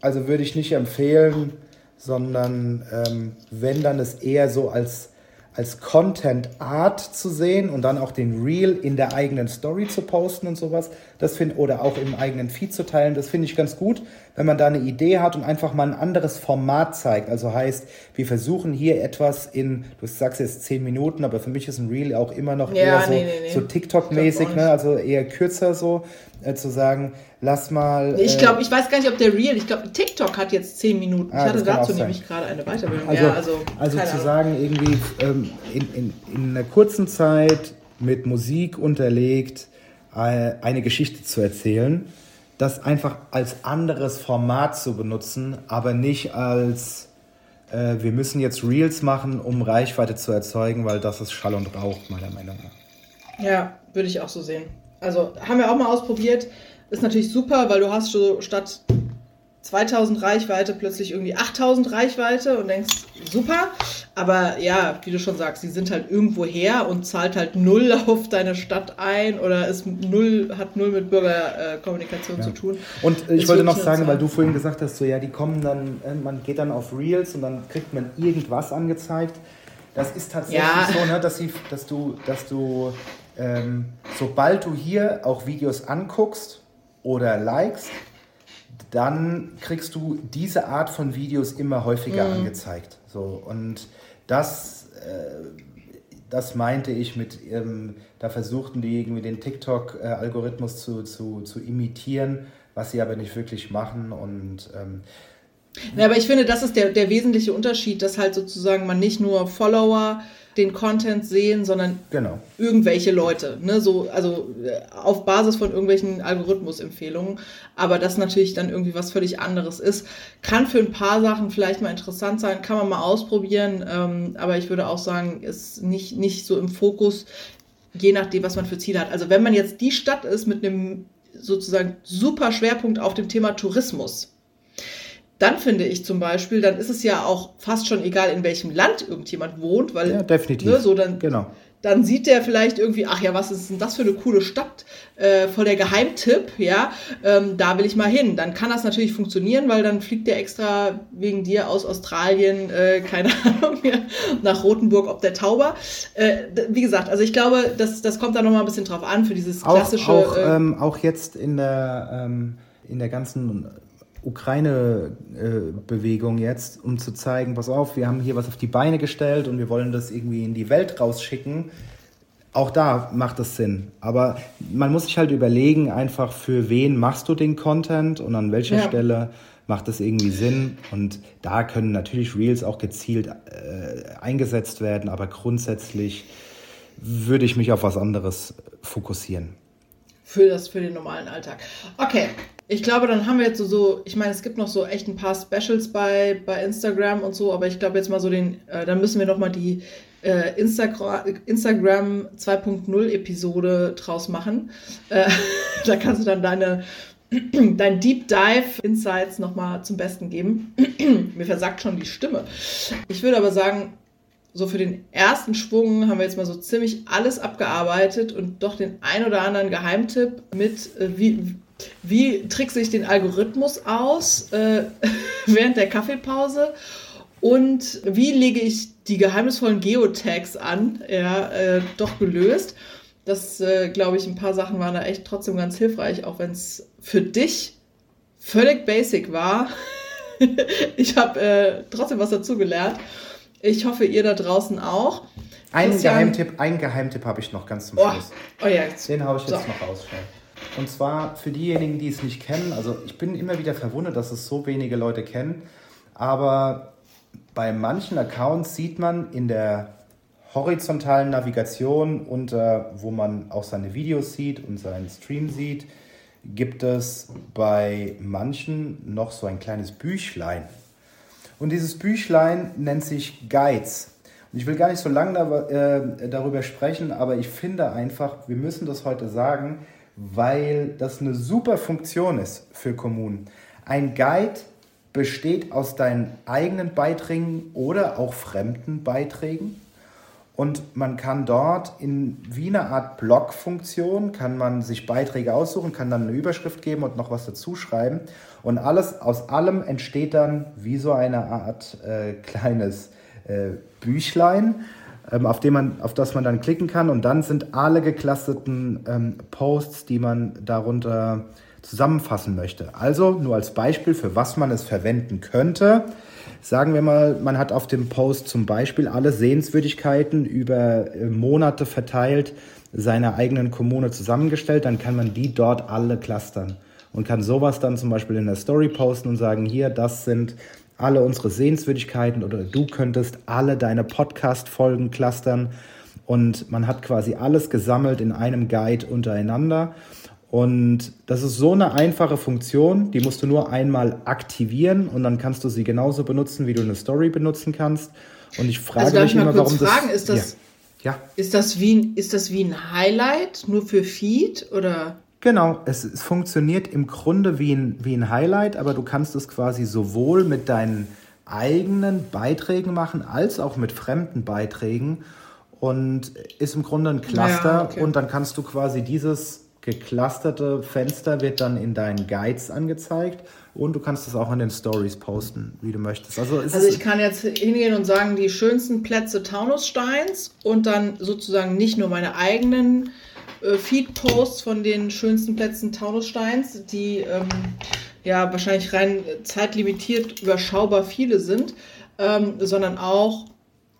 also würde ich nicht empfehlen, sondern ähm, wenn dann es eher so als als Content Art zu sehen und dann auch den Reel in der eigenen Story zu posten und sowas. Das finde oder auch im eigenen Feed zu teilen, das finde ich ganz gut, wenn man da eine Idee hat und einfach mal ein anderes Format zeigt. Also heißt, wir versuchen hier etwas in, du sagst jetzt zehn Minuten, aber für mich ist ein Reel auch immer noch ja, eher so, nee, nee, so TikTok-mäßig, ne? also eher kürzer so, äh, zu sagen, lass mal. Ich äh, glaube, ich weiß gar nicht, ob der Reel, ich glaube, TikTok hat jetzt zehn Minuten. Ah, ich hatte dazu nämlich gerade eine Weiterbildung. Also, ja, also, also zu sagen, irgendwie ähm, in, in, in einer kurzen Zeit mit Musik unterlegt, äh, eine Geschichte zu erzählen das einfach als anderes Format zu benutzen, aber nicht als äh, wir müssen jetzt Reels machen, um Reichweite zu erzeugen, weil das ist Schall und Rauch, meiner Meinung nach. Ja, würde ich auch so sehen. Also haben wir auch mal ausprobiert. Ist natürlich super, weil du hast so statt 2000 Reichweite, plötzlich irgendwie 8000 Reichweite und denkst, super. Aber ja, wie du schon sagst, die sind halt irgendwo her und zahlt halt null <laughs> auf deine Stadt ein oder ist null, hat null mit Bürgerkommunikation Ja. zu tun. Und äh, ich wollte noch sagen, weil du vorhin gesagt hast, so ja, die kommen dann, äh, man geht dann auf Reels und dann kriegt man irgendwas angezeigt. Das ist tatsächlich Ja. so, ne, dass, sie, dass du, dass du ähm, sobald du hier auch Videos anguckst oder likest, dann kriegst du diese Art von Videos immer häufiger Mhm. angezeigt. So, und das, äh, das meinte ich mit, ähm, da versuchten die irgendwie den TikTok-Algorithmus zu, zu, zu imitieren, was sie aber nicht wirklich machen. Und ähm, Ja, aber ich finde, das ist der, der wesentliche Unterschied, dass halt sozusagen man nicht nur Follower den Content sehen, sondern genau. irgendwelche Leute, ne, so, also äh, auf Basis von irgendwelchen Algorithmusempfehlungen, aber das natürlich dann irgendwie was völlig anderes ist. Kann für ein paar Sachen vielleicht mal interessant sein, kann man mal ausprobieren, ähm, aber ich würde auch sagen, ist nicht, nicht so im Fokus, je nachdem, was man für Ziele hat. Also wenn man jetzt die Stadt ist mit einem sozusagen super Schwerpunkt auf dem Thema Tourismus, dann finde ich zum Beispiel, dann ist es ja auch fast schon egal, in welchem Land irgendjemand wohnt, weil Ja, definitiv. Ne, so dann, Genau. dann sieht der vielleicht irgendwie, ach ja, was ist denn das für eine coole Stadt? Äh, voll der Geheimtipp, ja, ähm, da will ich mal hin. Dann kann das natürlich funktionieren, weil dann fliegt der extra wegen dir aus Australien, äh, keine <laughs> Ahnung, ja, nach Rothenburg ob der Tauber. Äh, wie gesagt, also ich glaube, das, das kommt da nochmal ein bisschen drauf an für dieses Auch, klassische. auch, äh, ähm, auch jetzt in der, ähm, in der ganzen Ukraine-Bewegung jetzt, um zu zeigen, pass auf, wir haben hier was auf die Beine gestellt und wir wollen das irgendwie in die Welt rausschicken. Auch da macht es Sinn. Aber man muss sich halt überlegen, einfach für wen machst du den Content und an welcher Ja. Stelle macht es irgendwie Sinn. Und da können natürlich Reels auch gezielt äh, eingesetzt werden, aber grundsätzlich würde ich mich auf was anderes fokussieren. für das für den normalen Alltag. Okay, ich glaube, dann haben wir jetzt so, so ich meine, es gibt noch so echt ein paar Specials bei, bei Instagram und so, aber ich glaube jetzt mal so den, äh, dann müssen wir noch mal die äh, Instagram, Instagram 2.0 Episode draus machen. Äh, <laughs> da kannst du dann deine <clears throat> dein Deep Dive Insights noch mal zum Besten geben. <clears throat> Mir versagt schon die Stimme. Ich würde aber sagen, so für den ersten Schwung haben wir jetzt mal so ziemlich alles abgearbeitet und doch den ein oder anderen Geheimtipp mit, äh, wie, wie trickse ich den Algorithmus aus äh, <laughs> während der Kaffeepause und wie lege ich die geheimnisvollen Geotags an, ja, äh, doch gelöst. Das, äh, glaube ich, ein paar Sachen waren da echt trotzdem ganz hilfreich, auch wenn es für dich völlig basic war. <laughs> ich habe äh, trotzdem was dazugelernt. Ich hoffe, ihr da draußen auch. Ein Christian- Geheimtipp, einen Geheimtipp habe ich noch ganz zum Oh, Schluss. oh ja, jetzt. Den haue ich jetzt So. noch raus. schnell. Und zwar für diejenigen, die es nicht kennen, also ich bin immer wieder verwundert, dass es so wenige Leute kennen, aber bei manchen Accounts sieht man in der horizontalen Navigation unter, wo man auch seine Videos sieht und seinen Stream sieht, gibt es bei manchen noch so ein kleines Büchlein. Und dieses Büchlein nennt sich Guides. Und ich will gar nicht so lange äh, darüber sprechen, aber ich finde einfach, wir müssen das heute sagen, weil das eine super Funktion ist für Kommunen. Ein Guide besteht aus deinen eigenen Beiträgen oder auch fremden Beiträgen. Und man kann dort in wie eine Art Blog-Funktion, kann man sich Beiträge aussuchen, kann dann eine Überschrift geben und noch was dazu schreiben. Und alles, aus allem entsteht dann wie so eine Art äh, kleines äh, Büchlein, ähm, auf, dem man, auf das man dann klicken kann. Und dann sind alle geclusterten ähm, Posts, die man darunter zusammenfassen möchte. Also nur als Beispiel, für was man es verwenden könnte. Sagen wir mal, man hat auf dem Post zum Beispiel alle Sehenswürdigkeiten über äh, Monate verteilt seiner eigenen Kommune zusammengestellt, dann kann man die dort alle clustern und kann sowas dann zum Beispiel in der Story posten und sagen, hier, das sind alle unsere Sehenswürdigkeiten oder du könntest alle deine Podcast-Folgen clustern und man hat quasi alles gesammelt in einem Guide untereinander. Und das ist so eine einfache Funktion, die musst du nur einmal aktivieren und dann kannst du sie genauso benutzen, wie du eine Story benutzen kannst. Und ich frage Also mich ich immer, warum fragen, das. ist das- Ja. ja. Ist das, wie ein, ist das wie ein Highlight nur für Feed oder? Genau, es, es funktioniert im Grunde wie ein, wie ein Highlight, aber du kannst es quasi sowohl mit deinen eigenen Beiträgen machen, als auch mit fremden Beiträgen und ist im Grunde ein Cluster Ja, okay. und dann kannst du quasi dieses geclusterte Fenster wird dann in deinen Guides angezeigt und du kannst es auch in den Stories posten, wie du möchtest. Also, Also ich kann jetzt hingehen und sagen, die schönsten Plätze Taunussteins und dann sozusagen nicht nur meine eigenen äh, Feed-Posts von den schönsten Plätzen Taunussteins, die ähm, ja wahrscheinlich rein zeitlimitiert überschaubar viele sind, ähm, sondern auch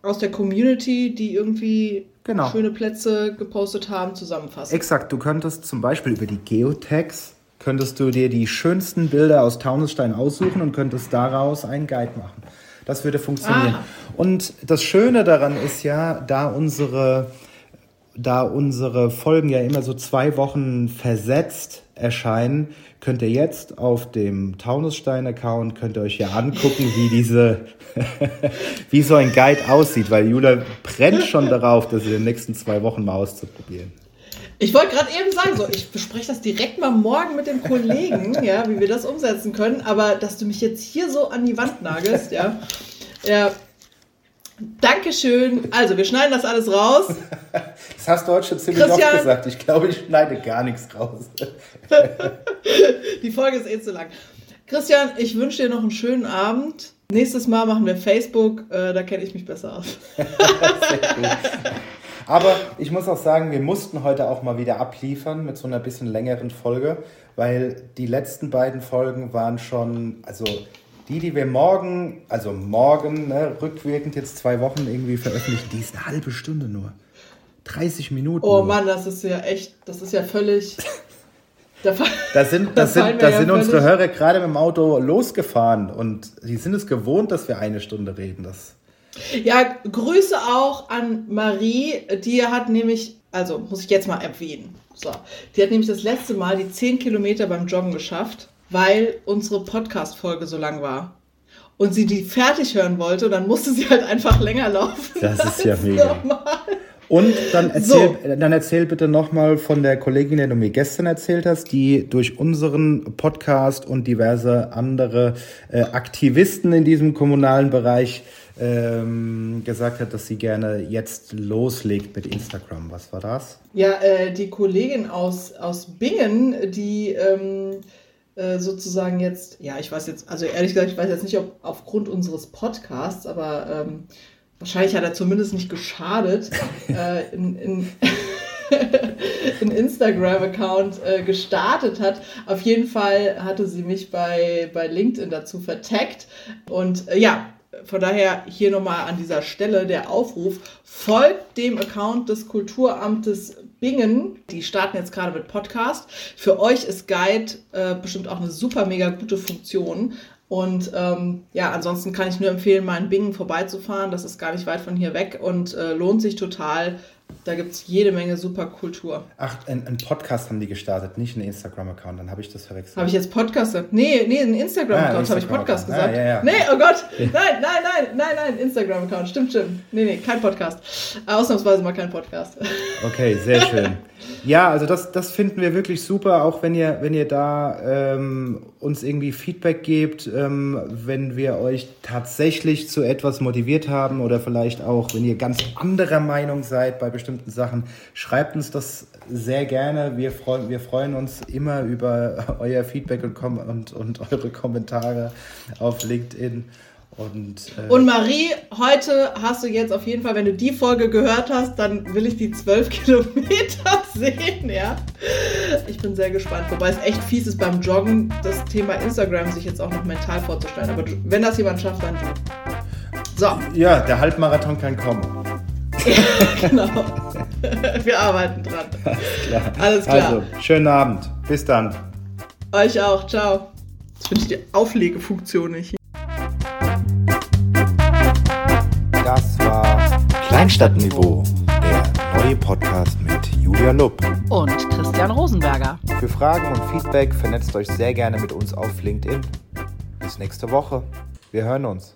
aus der Community, die irgendwie Genau. schöne Plätze gepostet haben, zusammenfassen. Exakt, du könntest zum Beispiel über die Geotags, könntest du dir die schönsten Bilder aus Taunusstein aussuchen und könntest daraus einen Guide machen. Das würde funktionieren. Ah. Und das Schöne daran ist ja, da unsere, da unsere Folgen ja immer so zwei Wochen versetzt erscheinen, könnt ihr jetzt auf dem Taunusstein-Account, könnt ihr euch ja angucken, wie diese, <laughs> wie so ein Guide aussieht, weil Jula brennt schon darauf, das in den nächsten zwei Wochen mal auszuprobieren. Ich wollte gerade eben sagen, so, ich bespreche das direkt mal morgen mit dem Kollegen, <laughs> ja, wie wir das umsetzen können, aber dass du mich jetzt hier so an die Wand nagelst, ja. Ja. Dankeschön. Also, wir schneiden das alles raus. <laughs> Das hast du heute schon ziemlich Christian. oft gesagt. Ich glaube, ich schneide gar nichts raus. <laughs> Die Folge ist eh zu lang. Christian, ich wünsche dir noch einen schönen Abend. Nächstes Mal machen wir Facebook, äh, da kenne ich mich besser aus. <laughs> Aber ich muss auch sagen, wir mussten heute auch mal wieder abliefern mit so einer bisschen längeren Folge, weil die letzten beiden Folgen waren schon, also die, die wir morgen, also morgen, ne, rückwirkend jetzt zwei Wochen irgendwie veröffentlichen, die ist eine halbe Stunde nur. 30 Minuten. Oh nur. Mann, das ist ja echt, das ist ja völlig. <laughs> Da, fa- Da sind, Da das sind, fallen mir da ja sind unsere Hörer gerade mit dem Auto losgefahren und die sind es gewohnt, dass wir eine Stunde reden. Das Ja, Grüße auch an Marie, die hat nämlich, also muss ich jetzt mal erwähnen, so, die hat nämlich das letzte Mal die 10 Kilometer beim Joggen geschafft, weil unsere Podcast-Folge so lang war. Und sie die fertig hören wollte und dann musste sie halt einfach länger laufen. Das ist <laughs> ja mega. normal. Und dann erzähl, dann erzähl bitte nochmal von der Kollegin, der du mir gestern erzählt hast, die durch unseren Podcast und diverse andere äh, Aktivisten in diesem kommunalen Bereich ähm, gesagt hat, dass sie gerne jetzt loslegt mit Instagram. Was war das? Ja, äh, die Kollegin aus, aus Bingen, die ähm, äh, sozusagen jetzt, ja, ich weiß jetzt, also ehrlich gesagt, ich weiß jetzt nicht, ob aufgrund unseres Podcasts, aber ähm, wahrscheinlich hat er zumindest nicht geschadet, <laughs> äh, in, in, <laughs> in Instagram-Account äh, gestartet hat. Auf jeden Fall hatte sie mich bei, bei LinkedIn dazu vertaggt. Und äh, ja, von daher hier nochmal an dieser Stelle der Aufruf, folgt dem Account des Kulturamtes Bingen. Die starten jetzt gerade mit Podcast. Für euch ist Guide äh, bestimmt auch eine super mega gute Funktion. Und ähm, ja, ansonsten kann ich nur empfehlen, mal in Bingen vorbeizufahren. Das ist gar nicht weit von hier weg und äh, lohnt sich total. Da gibt es jede Menge super Kultur. Ach, ein, ein Podcast haben die gestartet, nicht einen Instagram-Account. Dann habe ich das verwechselt. Habe ich jetzt Podcast gesagt? Nee, nee, ein Instagram-Account Ah, habe ich Podcast Instagram-Account. gesagt. Ah, ja, ja. Nee, oh Gott. Nein, nein, nein, nein, nein, Instagram-Account. Stimmt, stimmt. Nee, nee, kein Podcast. Äh, Ausnahmsweise mal kein Podcast. <laughs> Okay, sehr schön. Ja, also das, das finden wir wirklich super, auch wenn ihr, wenn ihr da ähm, uns irgendwie Feedback gebt, ähm, wenn wir euch tatsächlich zu etwas motiviert haben oder vielleicht auch, wenn ihr ganz anderer Meinung seid bei bestimmten Sachen, schreibt uns das sehr gerne. Wir, freu, wir freuen uns immer über <laughs> euer Feedback und, und, und eure Kommentare auf LinkedIn. Und, äh, Und Marie, heute hast du jetzt auf jeden Fall, wenn du die Folge gehört hast, dann will ich die 12 <laughs> Kilometer sehen, ja. Ich bin sehr gespannt. Wobei es echt fies ist beim Joggen, das Thema Instagram sich jetzt auch noch mental vorzustellen. Aber wenn das jemand schafft, dann du. So, ja, der Halbmarathon kann kommen. <laughs> genau. <laughs> Wir arbeiten dran. Klar. Alles klar. Also, schönen Abend. Bis dann. Euch auch. Ciao. Jetzt finde ich die Auflegefunktion nicht. Kleinstadtniveau, der neue Podcast mit Julia Lupp. Und Christian Rosenberger. Für Fragen und Feedback vernetzt euch sehr gerne mit uns auf LinkedIn. Bis nächste Woche. Wir hören uns.